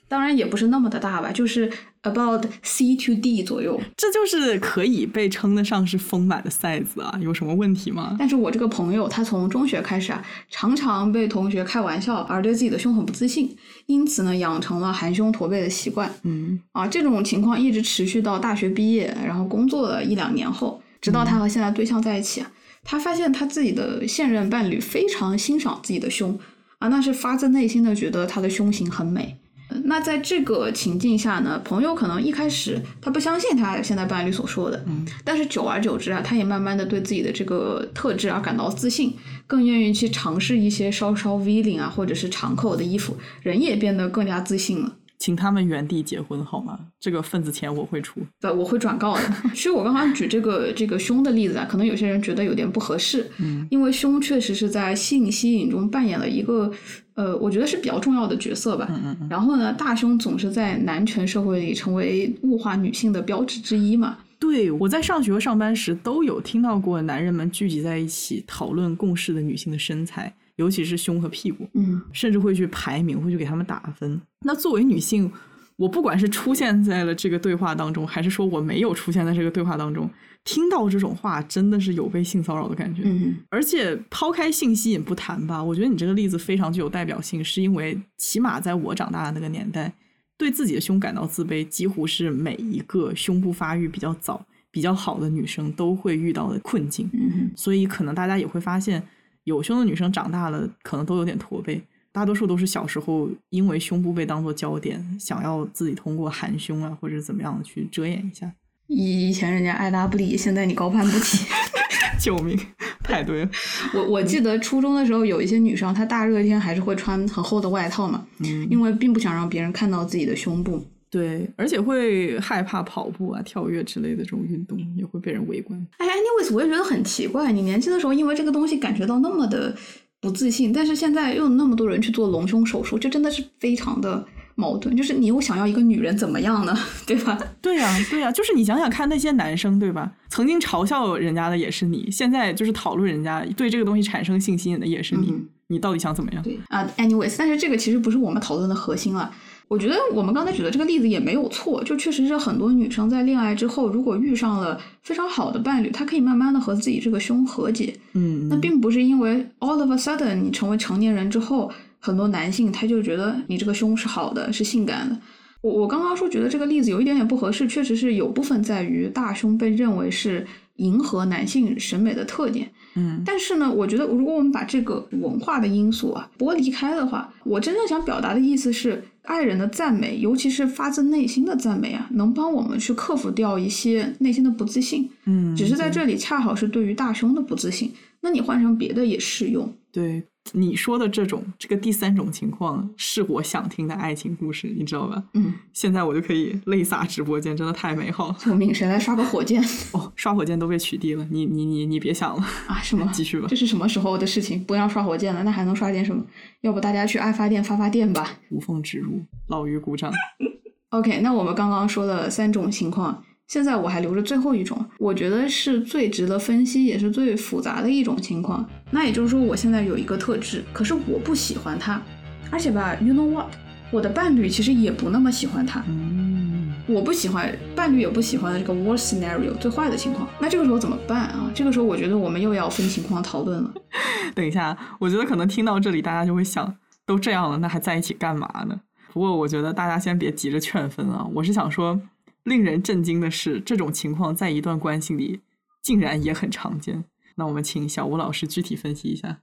当然也不是那么的大吧，就是 about C to D 左右，这就是可以被称得上是丰满的 size 啊，有什么问题吗？但是我这个朋友他从中学开始啊，常常被同学开玩笑，而对自己的胸很不自信，因此呢，养成了含胸驼背的习惯。嗯，啊，这种情况一直持续到大学毕业，然后工作了一两年后，直到他和现在对象在一起啊，他发现他自己的现任伴侣非常欣赏自己的胸啊，那是发自内心的觉得他的胸型很美。那在这个情境下呢，朋友可能一开始他不相信他现在伴侣所说的，嗯，但是久而久之啊，他也慢慢的对自己的这个特质而感到自信，更愿意去尝试一些稍稍 V 领啊或者是长扣的衣服，人也变得更加自信了。请他们原地结婚好吗？这个份子钱我会出。对，我会转告的。[laughs] 其实我刚刚举这个这个胸的例子啊，可能有些人觉得有点不合适，嗯，因为胸确实是在性吸引中扮演了一个呃，我觉得是比较重要的角色吧。嗯嗯嗯。然后呢，大胸总是在男权社会里成为物化女性的标志之一嘛。对，我在上学和上班时都有听到过男人们聚集在一起讨论共事的女性的身材。尤其是胸和屁股，嗯，甚至会去排名，会去给他们打分。那作为女性，我不管是出现在了这个对话当中，还是说我没有出现在这个对话当中，听到这种话，真的是有被性骚扰的感觉。嗯，而且抛开性吸引不谈吧，我觉得你这个例子非常具有代表性，是因为起码在我长大的那个年代，对自己的胸感到自卑，几乎是每一个胸部发育比较早、比较好的女生都会遇到的困境。嗯，所以可能大家也会发现。有胸的女生长大了，可能都有点驼背。大多数都是小时候因为胸部被当做焦点，想要自己通过含胸啊，或者怎么样去遮掩一下。以以前人家爱答不理，现在你高攀不起，[laughs] 救命！太对了。我我记得初中的时候，有一些女生，她大热天还是会穿很厚的外套嘛，嗯，因为并不想让别人看到自己的胸部。对，而且会害怕跑步啊、跳跃之类的这种运动也会被人围观。哎，anyways，我也觉得很奇怪，你年轻的时候因为这个东西感觉到那么的不自信，但是现在又有那么多人去做隆胸手术，这真的是非常的矛盾。就是你又想要一个女人怎么样呢？[laughs] 对吧？对呀，对呀，就是你想想看那些男生，对吧？曾经嘲笑人家的也是你，现在就是讨论人家对这个东西产生性吸引的也是你，你到底想怎么样？对啊，anyways，但是这个其实不是我们讨论的核心了。我觉得我们刚才举的这个例子也没有错，就确实是很多女生在恋爱之后，如果遇上了非常好的伴侣，她可以慢慢的和自己这个胸和解。嗯，那并不是因为 all of a sudden 你成为成年人之后，很多男性他就觉得你这个胸是好的，是性感的。我我刚刚说觉得这个例子有一点点不合适，确实是有部分在于大胸被认为是迎合男性审美的特点。嗯，但是呢，我觉得如果我们把这个文化的因素啊剥离开的话，我真正想表达的意思是，爱人的赞美，尤其是发自内心的赞美啊，能帮我们去克服掉一些内心的不自信。嗯，只是在这里恰好是对于大胸的不自信，那你换成别的也适用。对你说的这种这个第三种情况，是我想听的爱情故事，你知道吧？嗯，现在我就可以泪洒直播间，真的太美好了。救命！谁来刷个火箭 [laughs] 哦，刷火箭都被取缔了，你你你你别想了。啊？什么？继续吧这。是什么时候的事情？不要刷火箭了，那还能刷点什么？要不大家去爱发电发发电吧。无缝植入，老于鼓掌。[laughs] OK，那我们刚刚说了三种情况，现在我还留着最后一种，我觉得是最值得分析，也是最复杂的一种情况。那也就是说，我现在有一个特质，可是我不喜欢它，而且吧，you know what，我的伴侣其实也不那么喜欢它。嗯，我不喜欢，伴侣也不喜欢的这个 worst scenario 最坏的情况，那这个时候怎么办啊？这个时候我觉得我们又要分情况讨论了。[laughs] 等一下，我觉得可能听到这里，大家就会想，都这样了，那还在一起干嘛呢？不过我觉得大家先别急着劝分啊，我是想说，令人震惊的是，这种情况在一段关系里竟然也很常见。那我们请小吴老师具体分析一下。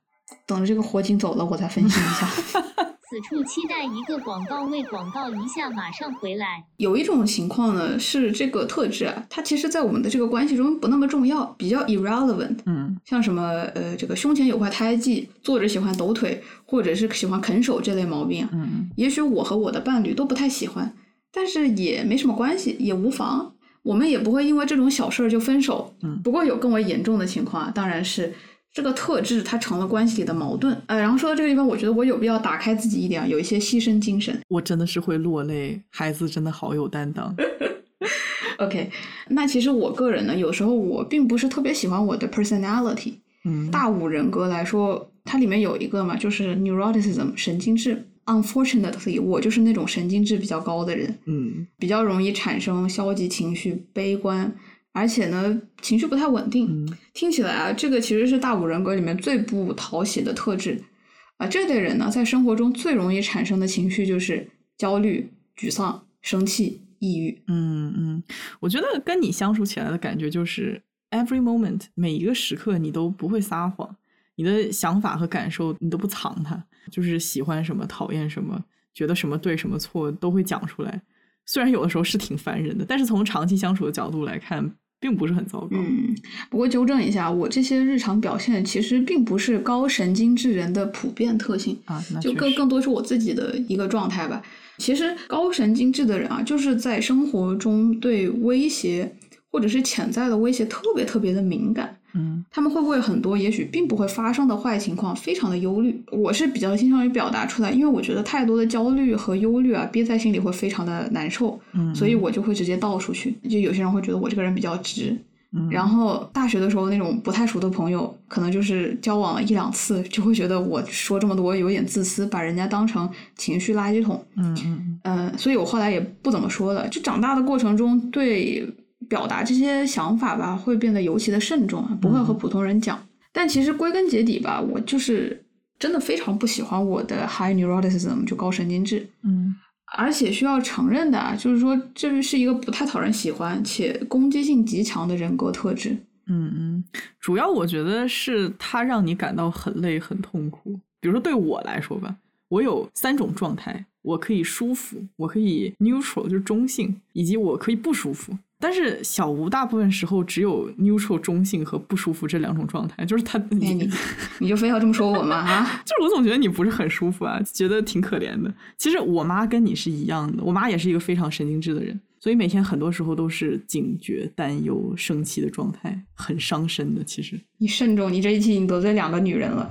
等着这个火警走了，我再分析一下。[laughs] 此处期待一个广告，位广告一下，马上回来。有一种情况呢，是这个特质啊，它其实在我们的这个关系中不那么重要，比较 irrelevant。嗯像什么呃，这个胸前有块胎记，坐着喜欢抖腿，或者是喜欢啃手这类毛病啊，嗯也许我和我的伴侣都不太喜欢，但是也没什么关系，也无妨，我们也不会因为这种小事儿就分手。嗯不过有更为严重的情况啊，当然是这个特质它成了关系里的矛盾。呃，然后说到这个地方，我觉得我有必要打开自己一点啊，有一些牺牲精神。我真的是会落泪，孩子真的好有担当。[laughs] OK，那其实我个人呢，有时候我并不是特别喜欢我的 personality。嗯大五人格来说，它里面有一个嘛，就是 neuroticism 神经质。Unfortunately，我就是那种神经质比较高的人，嗯比较容易产生消极情绪、悲观，而且呢，情绪不太稳定。嗯听起来啊，这个其实是大五人格里面最不讨喜的特质啊。这类人呢，在生活中最容易产生的情绪就是焦虑、沮丧、生气、抑郁。嗯嗯，我觉得跟你相处起来的感觉就是 every moment 每一个时刻你都不会撒谎，你的想法和感受你都不藏它，就是喜欢什么讨厌什么，觉得什么对什么错都会讲出来。虽然有的时候是挺烦人的，但是从长期相处的角度来看，并不是很糟糕。嗯，不过纠正一下，我这些日常表现其实并不是高神经质人的普遍特性。啊，那就更更多是我自己的一个状态吧。其实高神经质的人啊，就是在生活中对威胁或者是潜在的威胁特别特别的敏感。嗯他们会为很多也许并不会发生的坏情况非常的忧虑。我是比较倾向于表达出来，因为我觉得太多的焦虑和忧虑啊憋在心里会非常的难受，嗯，所以我就会直接倒出去。就有些人会觉得我这个人比较直，嗯然后大学的时候，那种不太熟的朋友，可能就是交往了一两次，就会觉得我说这么多有点自私，把人家当成情绪垃圾桶。嗯嗯嗯、所以我后来也不怎么说了。就长大的过程中，对表达这些想法吧，会变得尤其的慎重，不会和普通人讲。但其实归根结底吧，我就是真的非常不喜欢我的 high neuroticism，就高神经质。嗯而且需要承认的啊，就是说这是一个不太讨人喜欢且攻击性极强的人格特质。嗯嗯，主要我觉得是它让你感到很累、很痛苦。比如说对我来说吧，我有三种状态：我可以舒服，我可以 neutral，就是中性，以及我可以不舒服。但是小吴大部分时候只有 neutral 中性和不舒服这两种状态，就是他，哎，你 [laughs] 你就非要这么说我吗？啊，[laughs] 就是我总觉得你不是很舒服啊，觉得挺可怜的。其实我妈跟你是一样的，我妈也是一个非常神经质的人，所以每天很多时候都是警觉、担忧、生气的状态，很伤身的。其实你慎重，你这一期已经得罪两个女人了。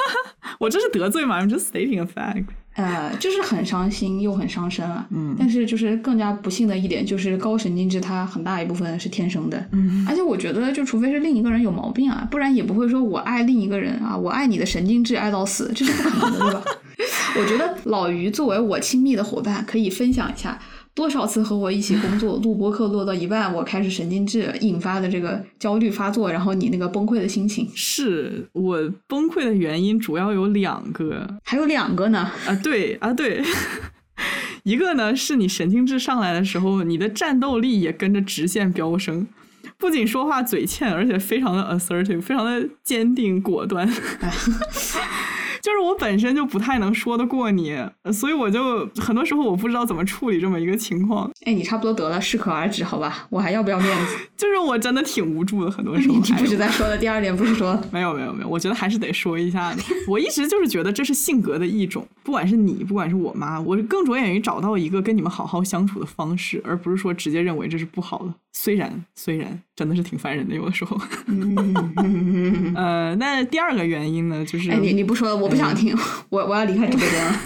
[laughs] 我这是得罪吗？I'm just stating a fact。呃，就是很伤心又很伤身啊。嗯但是就是更加不幸的一点，就是高神经质它很大一部分是天生的。嗯而且我觉得，就除非是另一个人有毛病啊，不然也不会说我爱另一个人啊，我爱你的神经质爱到死，这是不可能的，对吧？[laughs] 我觉得老于作为我亲密的伙伴，可以分享一下多少次和我一起工作 [laughs] 录播课录到一半，我开始神经质引发的这个焦虑发作，然后你那个崩溃的心情。是我崩溃的原因主要有两个，还有两个呢。啊，对啊，对。[laughs] 一个呢，是你神经质上来的时候，你的战斗力也跟着直线飙升，不仅说话嘴欠，而且非常的 assertive，非常的坚定果断。[laughs] 就是我本身就不太能说得过你，所以我就很多时候我不知道怎么处理这么一个情况。哎，你差不多得了，适可而止，好吧？我还要不要面子？[laughs] 就是我真的挺无助的，很多时候。你不是在说的第二点，不是说没有没有没有？我觉得还是得说一下的。我一直就是觉得这是性格的一种，不管是你，不管是我妈，我更着眼于找到一个跟你们好好相处的方式，而不是说直接认为这是不好的。虽然虽然真的是挺烦人的，有的时候。[laughs] 呃，那第二个原因呢，就是哎，你你不说了，我不想听，我我要离开直播间了。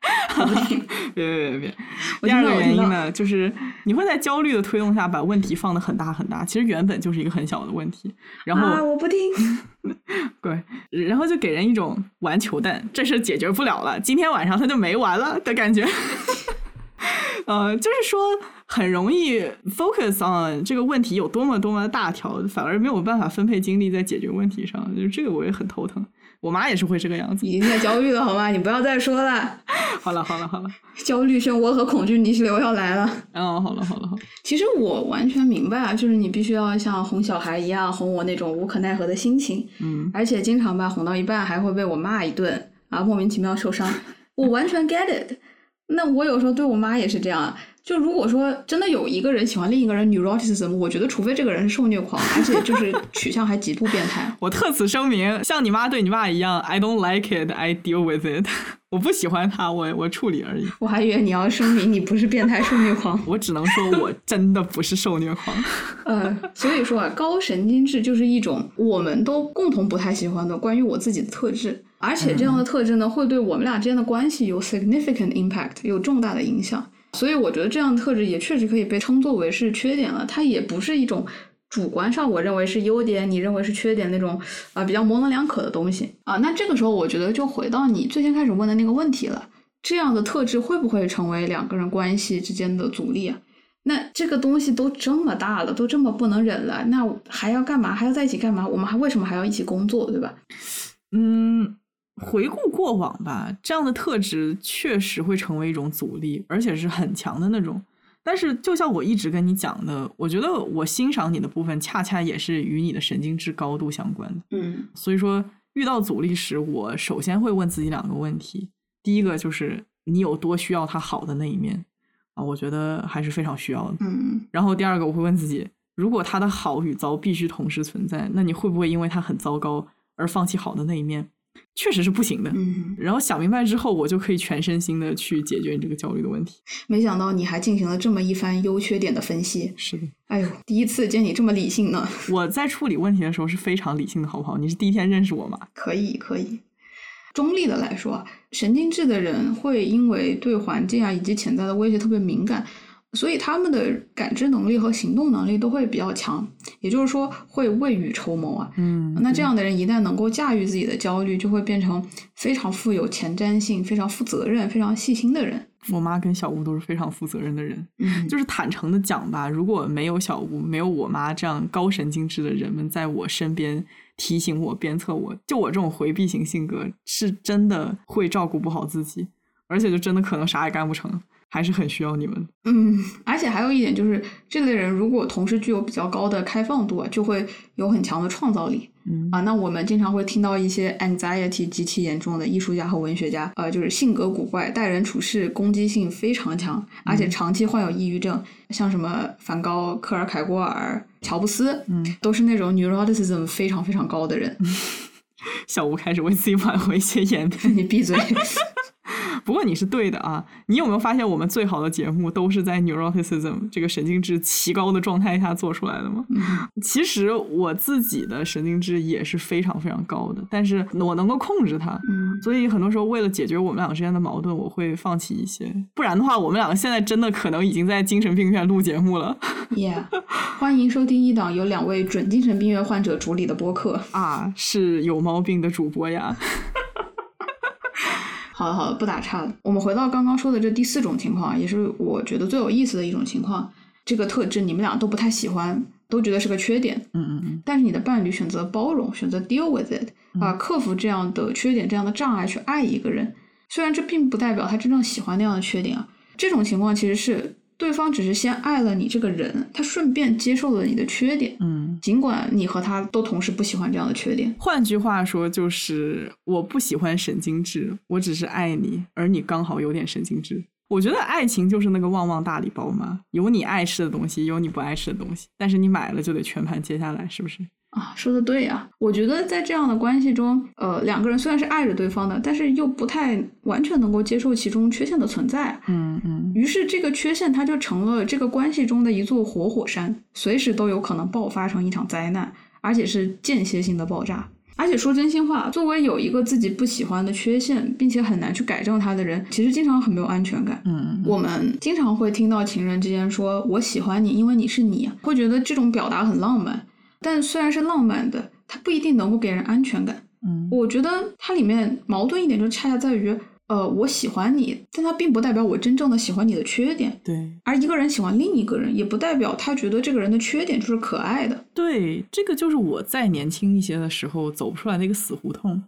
[laughs] 别别别别！第二个原因呢，就是你会在焦虑的推动下把问题放的很大很大，其实原本就是一个很小的问题。然后啊，我不听。[laughs] 对，然后就给人一种玩球蛋，这事解决不了了，今天晚上他就没完了的感觉。[laughs] 呃，就是说很容易 focus on 这个问题有多么多么大条，反而没有办法分配精力在解决问题上，就是这个我也很头疼。我妈也是会这个样子，已经在焦虑了，好吗？你不要再说了。好了好了好了，[laughs] 焦虑漩涡和恐惧泥石流要来了。哦，好了好了好。其实我完全明白啊，就是你必须要像哄小孩一样哄我那种无可奈何的心情，嗯，而且经常吧哄到一半还会被我骂一顿啊，莫名其妙受伤。我完全 get it。那我有时候对我妈也是这样。就如果说真的有一个人喜欢另一个人 neuroticism，我觉得除非这个人是受虐狂，而且就是取向还极度变态。我特此声明，像你妈对你爸一样，I don't like it, I deal with it。[laughs] 我不喜欢他，我我处理而已。我还以为你要声明你不是变态受虐狂。我只能说我真的不是受虐狂。[laughs] 呃，所以说啊，高神经质就是一种我们都共同不太喜欢的关于我自己的特质，而且这样的特质呢，会对我们俩之间的关系有 significant impact，有重大的影响。所以我觉得这样的特质也确实可以被称作为是缺点了，它也不是一种主观上我认为是优点，你认为是缺点那种啊比较模棱两可的东西啊。那这个时候我觉得就回到你最先开始问的那个问题了，这样的特质会不会成为两个人关系之间的阻力啊？那这个东西都这么大了，都这么不能忍了，那还要干嘛？还要在一起干嘛？我们还为什么还要一起工作，对吧？嗯。回顾过往吧，这样的特质确实会成为一种阻力，而且是很强的那种。但是，就像我一直跟你讲的，我觉得我欣赏你的部分，恰恰也是与你的神经质高度相关的。嗯，所以说遇到阻力时，我首先会问自己两个问题：第一个就是你有多需要他好的那一面啊？我觉得还是非常需要的。嗯，然后第二个我会问自己：如果他的好与糟必须同时存在，那你会不会因为他很糟糕而放弃好的那一面？确实是不行的，嗯，然后想明白之后，我就可以全身心的去解决你这个焦虑的问题。没想到你还进行了这么一番优缺点的分析，是的，哎呦，第一次见你这么理性呢。我在处理问题的时候是非常理性的，好不好？你是第一天认识我吗？可以，可以。中立的来说，神经质的人会因为对环境啊以及潜在的威胁特别敏感。所以他们的感知能力和行动能力都会比较强，也就是说会未雨绸缪啊。嗯，那这样的人一旦能够驾驭自己的焦虑，就会变成非常富有前瞻性、非常负责任、非常细心的人。我妈跟小吴都是非常负责任的人。嗯，就是坦诚的讲吧，如果没有小吴，没有我妈这样高神经质的人们在我身边提醒我、鞭策我，就我这种回避型性格，是真的会照顾不好自己，而且就真的可能啥也干不成。还是很需要你们。嗯，而且还有一点就是，这类人如果同时具有比较高的开放度啊，就会有很强的创造力。嗯啊，那我们经常会听到一些 anxiety 极其严重的艺术家和文学家，呃，就是性格古怪、待人处事攻击性非常强，而且长期患有抑郁症，像什么梵高、克尔凯郭尔、乔布斯，嗯，都是那种 neuroticism 非常非常高的人。[laughs] 小吴开始为自己挽回一些颜面，你闭嘴。[laughs] [laughs] [laughs] 不过你是对的啊！你有没有发现，我们最好的节目都是在 neuroticism 这个神经质奇高的状态下做出来的吗？其实我自己的神经质也是非常非常高的，但是我能够控制它。嗯，所以很多时候为了解决我们两个之间的矛盾，我会放弃一些。不然的话，我们两个现在真的可能已经在精神病院录节目了。Yeah，欢迎收听一档由两位准精神病院患者主理的播客 [laughs] 啊，是有毛病的主播呀。好的，好的，不打岔了。我们回到刚刚说的这第四种情况，也是我觉得最有意思的一种情况。这个特质你们俩都不太喜欢，都觉得是个缺点。嗯嗯嗯，但是你的伴侣选择包容，选择 deal with it，啊，克服这样的缺点、这样的障碍去爱一个人。虽然这并不代表他真正喜欢那样的缺点啊，这种情况其实是对方只是先爱了你这个人，他顺便接受了你的缺点。嗯，尽管你和他都同时不喜欢这样的缺点。换句话说，就是我不喜欢神经质，我只是爱你，而你刚好有点神经质。我觉得爱情就是那个旺旺大礼包嘛，有你爱吃的东西，有你不爱吃的东西，但是你买了就得全盘接下来，是不是？啊，说的对呀。我觉得在这样的关系中，呃，两个人虽然是爱着对方的，但是又不太完全能够接受其中缺陷的存在。嗯嗯。于是这个缺陷它就成了这个关系中的一座活火山，随时都有可能爆发成一场灾难，而且是间歇性的爆炸。而且说真心话，作为有一个自己不喜欢的缺陷，并且很难去改正它的人，其实经常很没有安全感。嗯，我们经常会听到情人之间说“我喜欢你，因为你是你”，会觉得这种表达很浪漫。但虽然是浪漫的，它不一定能够给人安全感。嗯，我觉得它里面矛盾一点就恰恰在于。呃，我喜欢你，但它并不代表我真正的喜欢你的缺点。对，而一个人喜欢另一个人，也不代表他觉得这个人的缺点就是可爱的。对，这个就是我在年轻一些的时候走不出来的一个死胡同。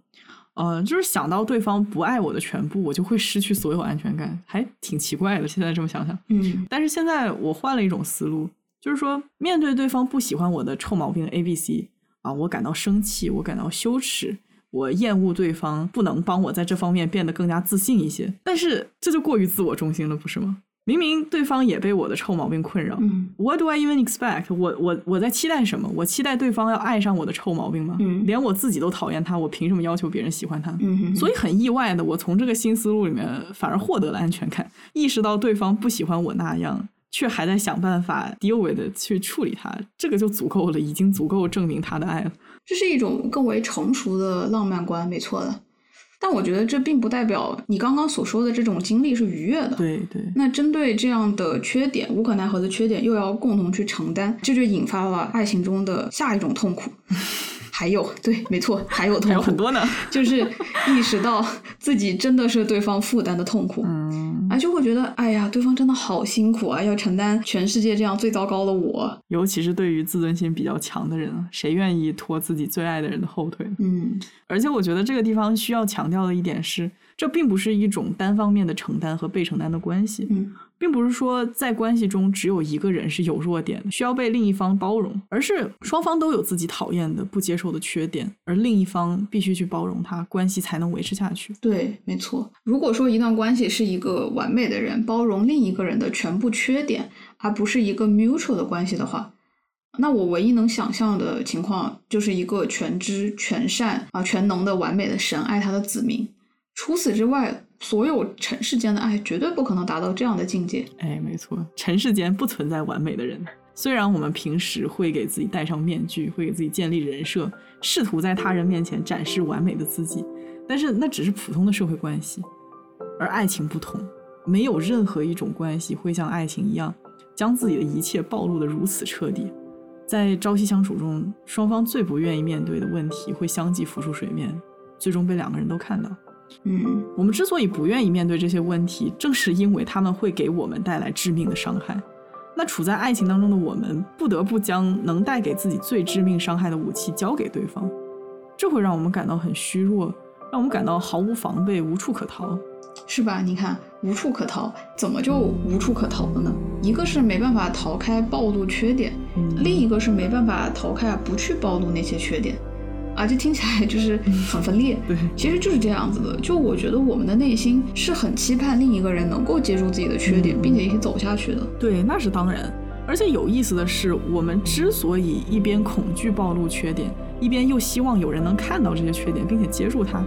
呃，就是想到对方不爱我的全部，我就会失去所有安全感，还挺奇怪的。现在这么想想，嗯，但是现在我换了一种思路，就是说面对对方不喜欢我的臭毛病 A、B、C 啊，我感到生气，我感到羞耻。我厌恶对方不能帮我在这方面变得更加自信一些，但是这就过于自我中心了，不是吗？明明对方也被我的臭毛病困扰。嗯，What do I even expect？我我我在期待什么？我期待对方要爱上我的臭毛病吗？嗯，连我自己都讨厌他，我凭什么要求别人喜欢他？嗯，所以很意外的，我从这个新思路里面反而获得了安全感，意识到对方不喜欢我那样，却还在想办法 deal with 去处理它，这个就足够了，已经足够证明他的爱了。这是一种更为成熟的浪漫观，没错的。但我觉得这并不代表你刚刚所说的这种经历是愉悦的。对对。那针对这样的缺点，无可奈何的缺点，又要共同去承担，这就引发了爱情中的下一种痛苦。还有，对，没错，还有痛苦，还有很多呢，[laughs] 就是意识到自己真的是对方负担的痛苦，嗯，啊，就会觉得，哎呀，对方真的好辛苦啊，要承担全世界这样最糟糕的我。尤其是对于自尊心比较强的人，谁愿意拖自己最爱的人的后腿？嗯，而且我觉得这个地方需要强调的一点是，这并不是一种单方面的承担和被承担的关系。嗯。并不是说在关系中只有一个人是有弱点，需要被另一方包容，而是双方都有自己讨厌的、不接受的缺点，而另一方必须去包容他，关系才能维持下去。对，没错。如果说一段关系是一个完美的人包容另一个人的全部缺点，而不是一个 mutual 的关系的话，那我唯一能想象的情况就是一个全知全善啊全能的完美的神爱他的子民。除此之外。所有尘世间的爱绝对不可能达到这样的境界。哎，没错，尘世间不存在完美的人。虽然我们平时会给自己戴上面具，会给自己建立人设，试图在他人面前展示完美的自己，但是那只是普通的社会关系。而爱情不同，没有任何一种关系会像爱情一样，将自己的一切暴露的如此彻底。在朝夕相处中，双方最不愿意面对的问题会相继浮出水面，最终被两个人都看到。嗯，我们之所以不愿意面对这些问题，正是因为他们会给我们带来致命的伤害。那处在爱情当中的我们，不得不将能带给自己最致命伤害的武器交给对方，这会让我们感到很虚弱，让我们感到毫无防备，无处可逃，是吧？你看，无处可逃，怎么就无处可逃了呢？一个是没办法逃开暴露缺点，另一个是没办法逃开不去暴露那些缺点。啊，这听起来 [laughs] 就是很分裂。对，其实就是这样子的。就我觉得我们的内心是很期盼另一个人能够接受自己的缺点，并且一起走下去的。对，那是当然。而且有意思的是，我们之所以一边恐惧暴露缺点，一边又希望有人能看到这些缺点，并且接住它，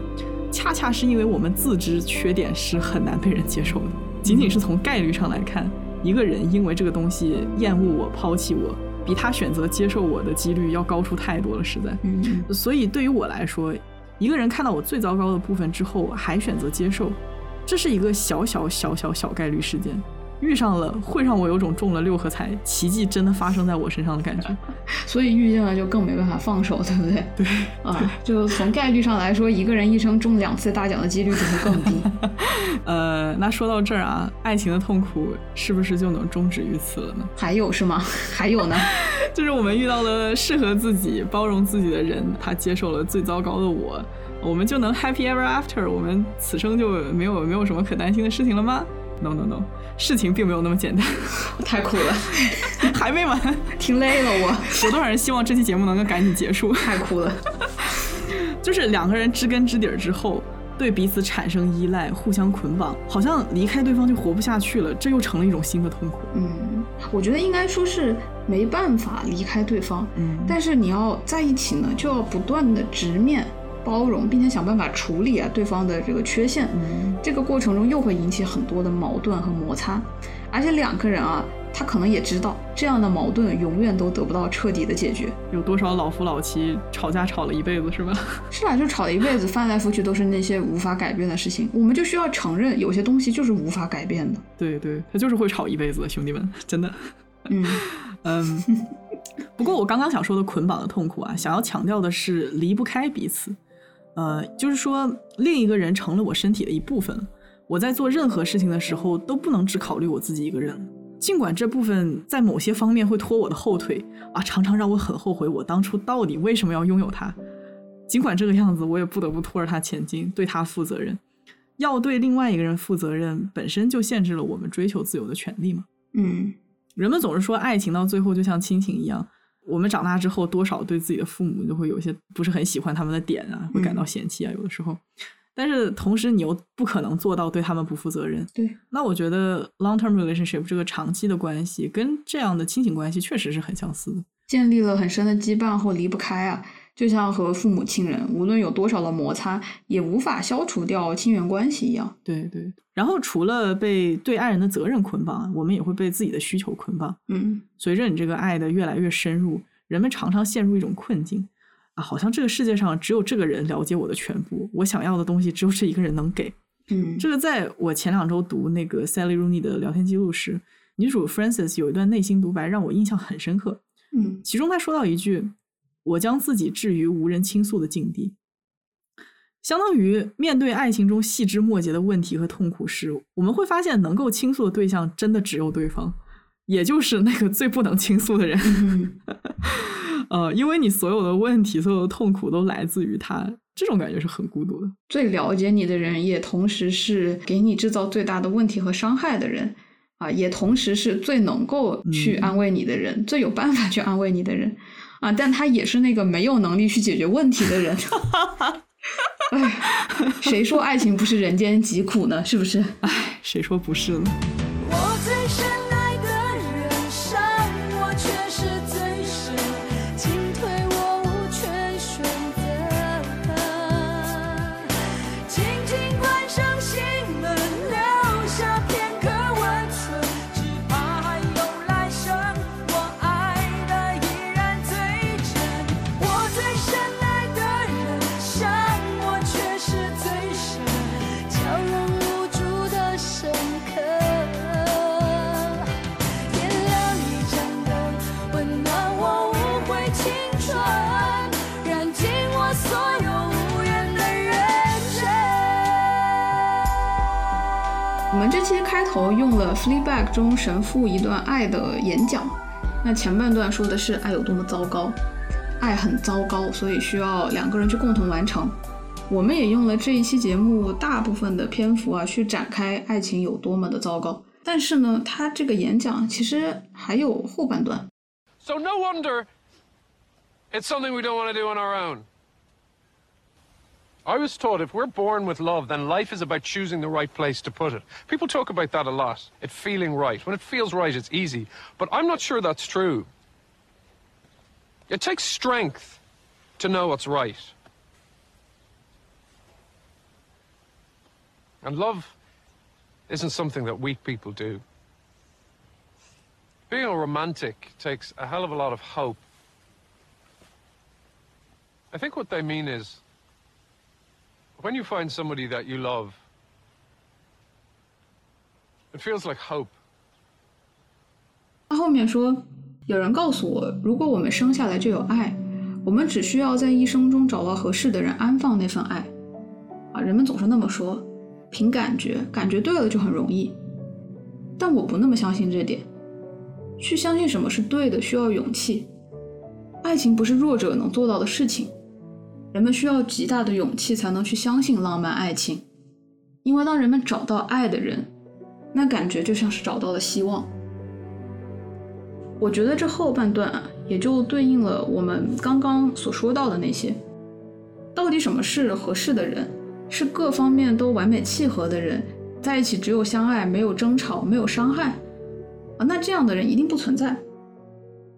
恰恰是因为我们自知缺点是很难被人接受的。仅仅是从概率上来看，一个人因为这个东西厌恶我、抛弃我。比他选择接受我的几率要高出太多了，实在。嗯，所以对于我来说，一个人看到我最糟糕的部分之后还选择接受，这是一个小小小小小概率事件。遇上了会让我有种中了六合彩，奇迹真的发生在我身上的感觉。[laughs] 所以遇见了就更没办法放手，对不对？对啊，就从概率上来说，一个人一生中两次大奖的几率只会更低。[laughs] 呃，那说到这儿啊，爱情的痛苦是不是就能终止于此了呢？还有是吗？[laughs] 还有呢？就是我们遇到了适合自己、包容自己的人，他接受了最糟糕的我，我们就能 happy ever after，我们此生就没有没有什么可担心的事情了吗？No No No，事情并没有那么简单，[laughs] 太苦了，还没完，听累了我。有多少人希望这期节目能够赶紧结束？太苦了，[laughs] 就是两个人知根知底儿之后。对彼此产生依赖，互相捆绑，好像离开对方就活不下去了，这又成了一种新的痛苦。嗯，我觉得应该说是没办法离开对方，嗯，但是你要在一起呢，就要不断的直面、包容，并且想办法处理啊对方的这个缺陷。嗯，这个过程中又会引起很多的矛盾和摩擦，而且两个人啊。他可能也知道，这样的矛盾永远都得不到彻底的解决。有多少老夫老妻吵架吵了一辈子，是吧？是啊，就吵了一辈子，翻来覆去都是那些无法改变的事情。我们就需要承认，有些东西就是无法改变的。对对，他就是会吵一辈子，兄弟们，真的。嗯 [laughs] 嗯。[laughs] 不过我刚刚想说的捆绑的痛苦啊，想要强调的是离不开彼此。呃，就是说另一个人成了我身体的一部分，我在做任何事情的时候都不能只考虑我自己一个人。尽管这部分在某些方面会拖我的后腿啊，常常让我很后悔我当初到底为什么要拥有它。尽管这个样子，我也不得不拖着它前进，对它负责任。要对另外一个人负责任，本身就限制了我们追求自由的权利嘛。嗯，人们总是说爱情到最后就像亲情一样，我们长大之后多少对自己的父母就会有些不是很喜欢他们的点啊，会感到嫌弃啊，有的时候。但是同时，你又不可能做到对他们不负责任。对，那我觉得 long-term relationship 这个长期的关系，跟这样的亲情关系确实是很相似的，建立了很深的羁绊后离不开啊，就像和父母亲人，无论有多少的摩擦，也无法消除掉亲缘关系一样。对对。然后除了被对爱人的责任捆绑，我们也会被自己的需求捆绑。嗯，随着你这个爱的越来越深入，人们常常陷入一种困境。啊，好像这个世界上只有这个人了解我的全部，我想要的东西只有这一个人能给。嗯，这个在我前两周读那个 Sally Rooney 的聊天记录时，女主 f r a n c i s 有一段内心独白让我印象很深刻。嗯，其中她说到一句：“我将自己置于无人倾诉的境地。”相当于面对爱情中细枝末节的问题和痛苦时，我们会发现能够倾诉的对象真的只有对方，也就是那个最不能倾诉的人。[laughs] 呃，因为你所有的问题、所有的痛苦都来自于他，这种感觉是很孤独的。最了解你的人，也同时是给你制造最大的问题和伤害的人，啊，也同时是最能够去安慰你的人，最有办法去安慰你的人，啊，但他也是那个没有能力去解决问题的人。[laughs] 哎，谁说爱情不是人间疾苦呢？是不是？哎，谁说不是呢？头用了《Fleabag》中神父一段爱的演讲，那前半段说的是爱有多么糟糕，爱很糟糕，所以需要两个人去共同完成。我们也用了这一期节目大部分的篇幅啊，去展开爱情有多么的糟糕。但是呢，他这个演讲其实还有后半段，So no wonder it's something we don't want to do on our own. I was taught if we're born with love, then life is about choosing the right place to put it. People talk about that a lot. It feeling right. When it feels right, it's easy. But I'm not sure that's true. It takes strength to know what's right. And love isn't something that weak people do. Being a romantic takes a hell of a lot of hope. I think what they mean is when you find somebody that you love, it feels like hope. 他后面说，有人告诉我，如果我们生下来就有爱，我们只需要在一生中找到合适的人安放那份爱。啊，人们总是那么说，凭感觉，感觉对了就很容易。但我不那么相信这点。去相信什么是对的，需要勇气。爱情不是弱者能做到的事情，人们需要极大的勇气才能去相信浪漫爱情。因为当人们找到爱的人，那感觉就像是找到了希望。我觉得这后半段啊，也就对应了我们刚刚所说到的那些。到底什么是合适的人？是各方面都完美契合的人，在一起只有相爱，没有争吵，没有伤害啊？那这样的人一定不存在。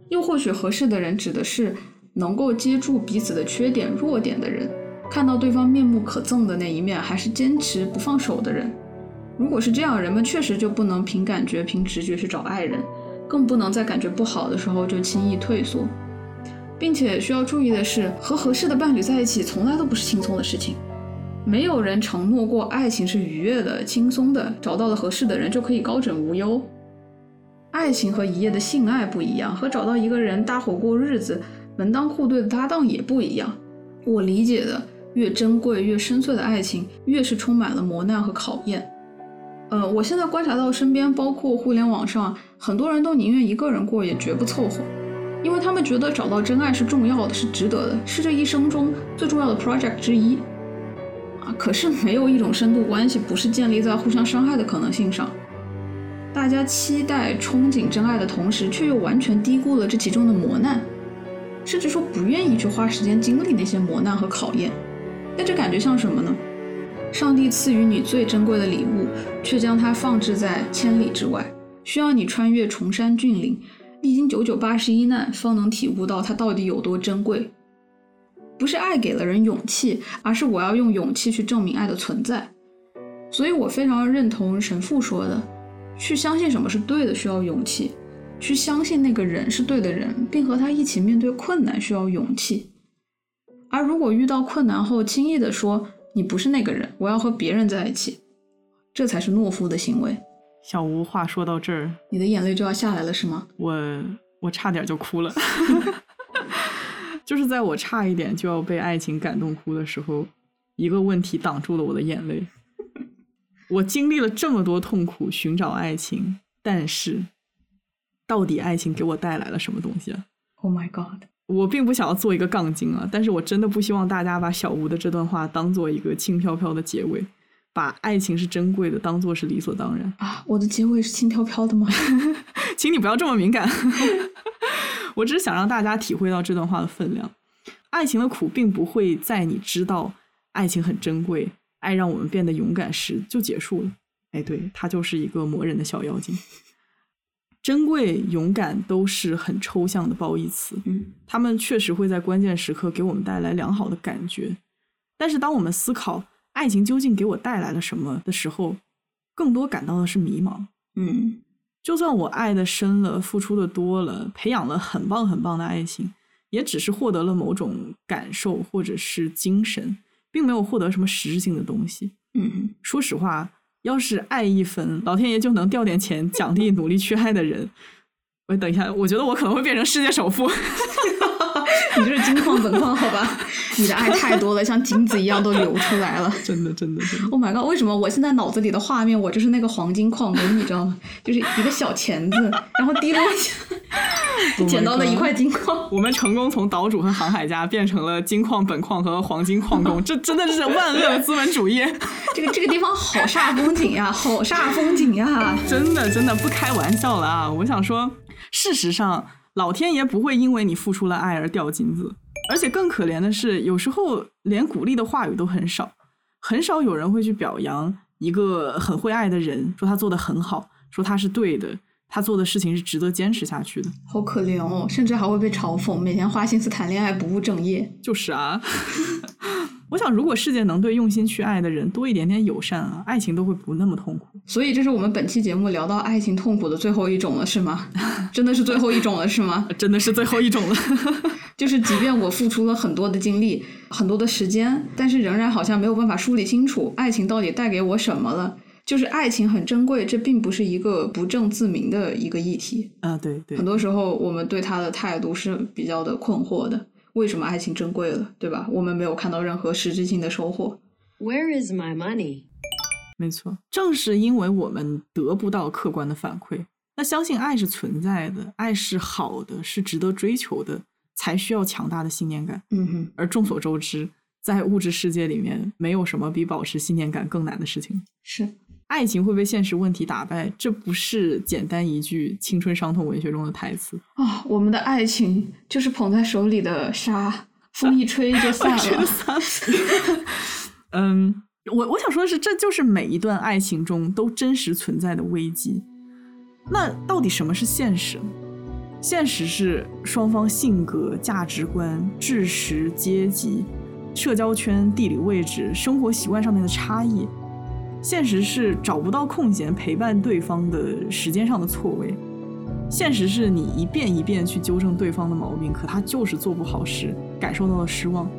又或许合适的人指的是能够接住彼此的缺点、弱点的人，看到对方面目可憎的那一面，还是坚持不放手的人。如果是这样，人们确实就不能凭感觉、凭直觉去找爱人，更不能在感觉不好的时候就轻易退缩。并且需要注意的是，和合适的伴侣在一起从来都不是轻松的事情。没有人承诺过爱情是愉悦的、轻松的，找到了合适的人就可以高枕无忧。爱情和一夜的性爱不一样，和找到一个人搭伙过日子、门当户对的搭档也不一样。我理解的，越珍贵、越深邃的爱情，越是充满了磨难和考验。呃，我现在观察到身边，包括互联网上，很多人都宁愿一个人过，也绝不凑合，因为他们觉得找到真爱是重要的，是值得的，是这一生中最重要的 project 之一。啊可是没有一种深度关系不是建立在互相伤害的可能性上。大家期待、憧憬真爱的同时，却又完全低估了这其中的磨难，甚至说不愿意去花时间经历那些磨难和考验。那这感觉像什么呢？上帝赐予你最珍贵的礼物，却将它放置在千里之外，需要你穿越崇山峻岭，历经九九八十一难，方能体悟到它到底有多珍贵。不是爱给了人勇气，而是我要用勇气去证明爱的存在。所以我非常认同神父说的：去相信什么是对的需要勇气，去相信那个人是对的人，并和他一起面对困难需要勇气。而如果遇到困难后轻易的说你不是那个人，我要和别人在一起，这才是懦夫的行为。小吴，话说到这儿，你的眼泪就要下来了是吗？我我差点就哭了。[laughs] 就是在我差一点就要被爱情感动哭的时候，一个问题挡住了我的眼泪。[laughs] 我经历了这么多痛苦寻找爱情，但是到底爱情给我带来了什么东西？Oh my god！我并不想要做一个杠精啊，但是我真的不希望大家把小吴的这段话当做一个轻飘飘的结尾，把爱情是珍贵的当做是理所当然啊！我的结尾是轻飘飘的吗？[laughs] 请你不要这么敏感。[laughs] 我只是想让大家体会到这段话的分量。爱情的苦并不会在你知道爱情很珍贵，爱让我们变得勇敢时就结束了。哎，对，它就是一个磨人的小妖精。珍贵、勇敢都是很抽象的褒义词，嗯，他们确实会在关键时刻给我们带来良好的感觉。但是，当我们思考爱情究竟给我带来了什么的时候，更多感到的是迷茫。嗯。就算我爱的深了，付出的多了，培养了很棒很棒的爱情，也只是获得了某种感受或者是精神，并没有获得什么实质性的东西。嗯，说实话，要是爱一分，老天爷就能掉点钱奖励努力去爱的人。我，等一下，我觉得我可能会变成世界首富。[laughs] 你这是金矿本矿好吧？你的爱太多了，像金子一样都流出来了。真的，真的，真的。Oh my god！为什么我现在脑子里的画面，我就是那个黄金矿工，你知道吗？就是一个小钳子，然后滴落下，[laughs] 捡到了一块金矿。我们成功从岛主和航海家变成了金矿本矿和黄金矿工，这真的是万恶的资本主义。[laughs] 这个这个地方好煞风景呀，[laughs] 好煞风景呀！真的，真的不开玩笑了啊！我想说，事实上。老天爷不会因为你付出了爱而掉金子，而且更可怜的是，有时候连鼓励的话语都很少，很少有人会去表扬一个很会爱的人，说他做的很好，说他是对的，他做的事情是值得坚持下去的。好可怜哦，甚至还会被嘲讽，每天花心思谈恋爱，不务正业。就是啊。[laughs] 我想，如果世界能对用心去爱的人多一点点友善啊，爱情都会不那么痛苦。所以，这是我们本期节目聊到爱情痛苦的最后一种了，是吗？[laughs] 真的是最后一种了，是吗？真的是最后一种了。[laughs] 就是，即便我付出了很多的精力、很多的时间，但是仍然好像没有办法梳理清楚爱情到底带给我什么了。就是爱情很珍贵，这并不是一个不证自明的一个议题。啊，对对很，多时候我们对他的态度是比较的困惑的。为什么爱情珍贵了，对吧？我们没有看到任何实质性的收获。Where is my money? 没错，正是因为我们得不到客观的反馈，那相信爱是存在的，爱是好的，是值得追求的，才需要强大的信念感。嗯哼，而众所周知，在物质世界里面，没有什么比保持信念感更难的事情。是爱情会被现实问题打败，这不是简单一句青春伤痛文学中的台词。啊、我们的爱情就是捧在手里的沙，风一吹就散了。[laughs] [laughs] 嗯，我我想说的是，这就是每一段爱情中都真实存在的危机。那到底什么是现实呢？现实是双方性格、价值观、知识、阶级、社交圈、地理位置、生活习惯上面的差异。现实是找不到空闲陪伴对方的时间上的错位。现实是你一遍一遍去纠正对方的毛病，可他就是做不好时，感受到了失望。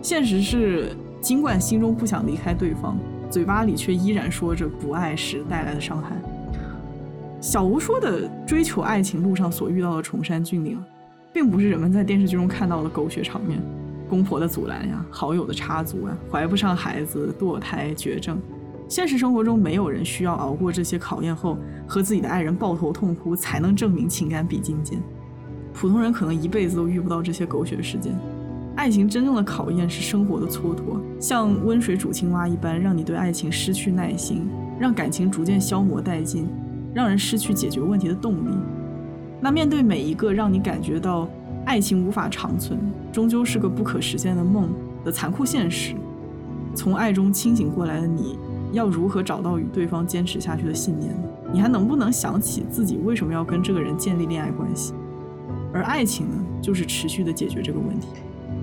现实是，尽管心中不想离开对方，嘴巴里却依然说着不爱时带来的伤害。小吴说的追求爱情路上所遇到的崇山峻岭，并不是人们在电视剧中看到的狗血场面，公婆的阻拦呀，好友的插足啊，怀不上孩子、堕胎、绝症。现实生活中，没有人需要熬过这些考验后，和自己的爱人抱头痛哭，才能证明情感比金坚。普通人可能一辈子都遇不到这些狗血事件。爱情真正的考验是生活的蹉跎，像温水煮青蛙一般，让你对爱情失去耐心，让感情逐渐消磨殆尽，让人失去解决问题的动力。那面对每一个让你感觉到爱情无法长存，终究是个不可实现的梦的残酷现实，从爱中清醒过来的你，要如何找到与对方坚持下去的信念呢？你还能不能想起自己为什么要跟这个人建立恋爱关系？而爱情呢，就是持续的解决这个问题。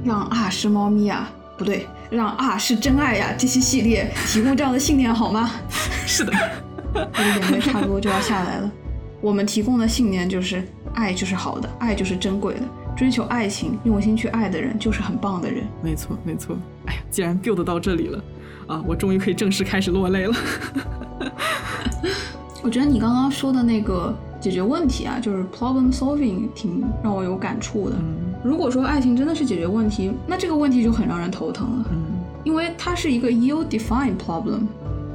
让啊是猫咪啊，不对，让啊是真爱呀、这些系列提供这样的信念好吗？[laughs] 是的，我的眼泪差不多就要下来了。我们提供的信念就是爱就是好的，爱就是珍贵的，追求爱情、用心去爱的人就是很棒的人。没错，没错。哎呀，既然 build 到这里了，啊，我终于可以正式开始落泪了。[laughs] 我觉得你刚刚说的那个解决问题啊，就是 problem solving，挺让我有感触的。嗯如果说爱情真的是解决问题，那这个问题就很让人头疼了，嗯因为它是一个 ill-defined problem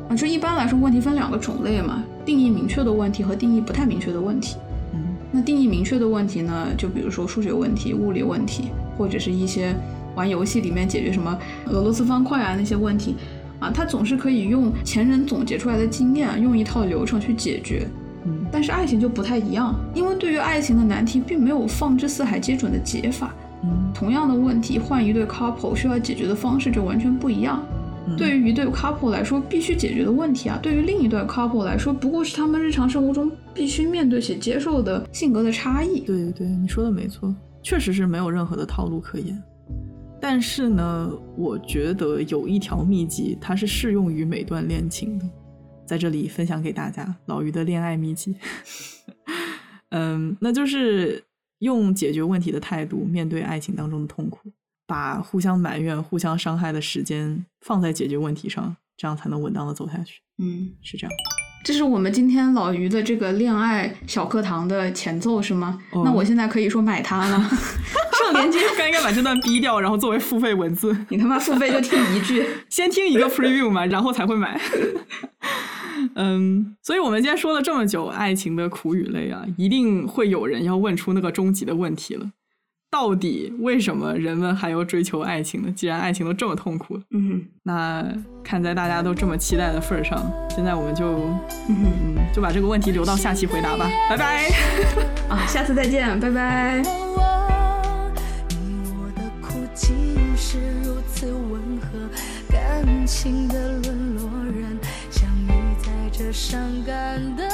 啊。就一般来说，问题分两个种类嘛，定义明确的问题和定义不太明确的问题。嗯那定义明确的问题呢，就比如说数学问题、物理问题，或者是一些玩游戏里面解决什么俄罗斯方块啊那些问题，啊，他总是可以用前人总结出来的经验，用一套流程去解决。嗯但是爱情就不太一样，因为对于爱情的难题，并没有放之四海皆准的解法。嗯同样的问题，换一对 couple 需要解决的方式就完全不一样。嗯对于一对 couple 来说，必须解决的问题啊，对于另一对 couple 来说，不过是他们日常生活中必须面对且接受的性格的差异。对对对，你说的没错，确实是没有任何的套路可言。但是呢，我觉得有一条秘籍，它是适用于每段恋情的，在这里分享给大家，老于的恋爱秘籍。[laughs] 嗯，那就是用解决问题的态度面对爱情当中的痛苦，把互相埋怨、互相伤害的时间放在解决问题上，这样才能稳当的走下去。嗯，是这样。这是我们今天老于的这个恋爱小课堂的前奏是吗？哦那我现在可以说买它了。上链接，刚应该把这段逼掉，然后作为付费文字。[laughs] 你他妈付费就听一句，[laughs] 先听一个 preview 嘛，[laughs] 然后才会买。嗯，所以我们今天说了这么久爱情的苦与累啊，一定会有人要问出那个终极的问题了：到底为什么人们还要追求爱情呢？既然爱情都这么痛苦了，嗯那看在大家都这么期待的份儿上，现在我们就嗯就把这个问题留到下期回答吧，拜拜。啊，下次再见，拜拜。你我的哭泣是如此温和，感情的沦落人相遇在这伤感的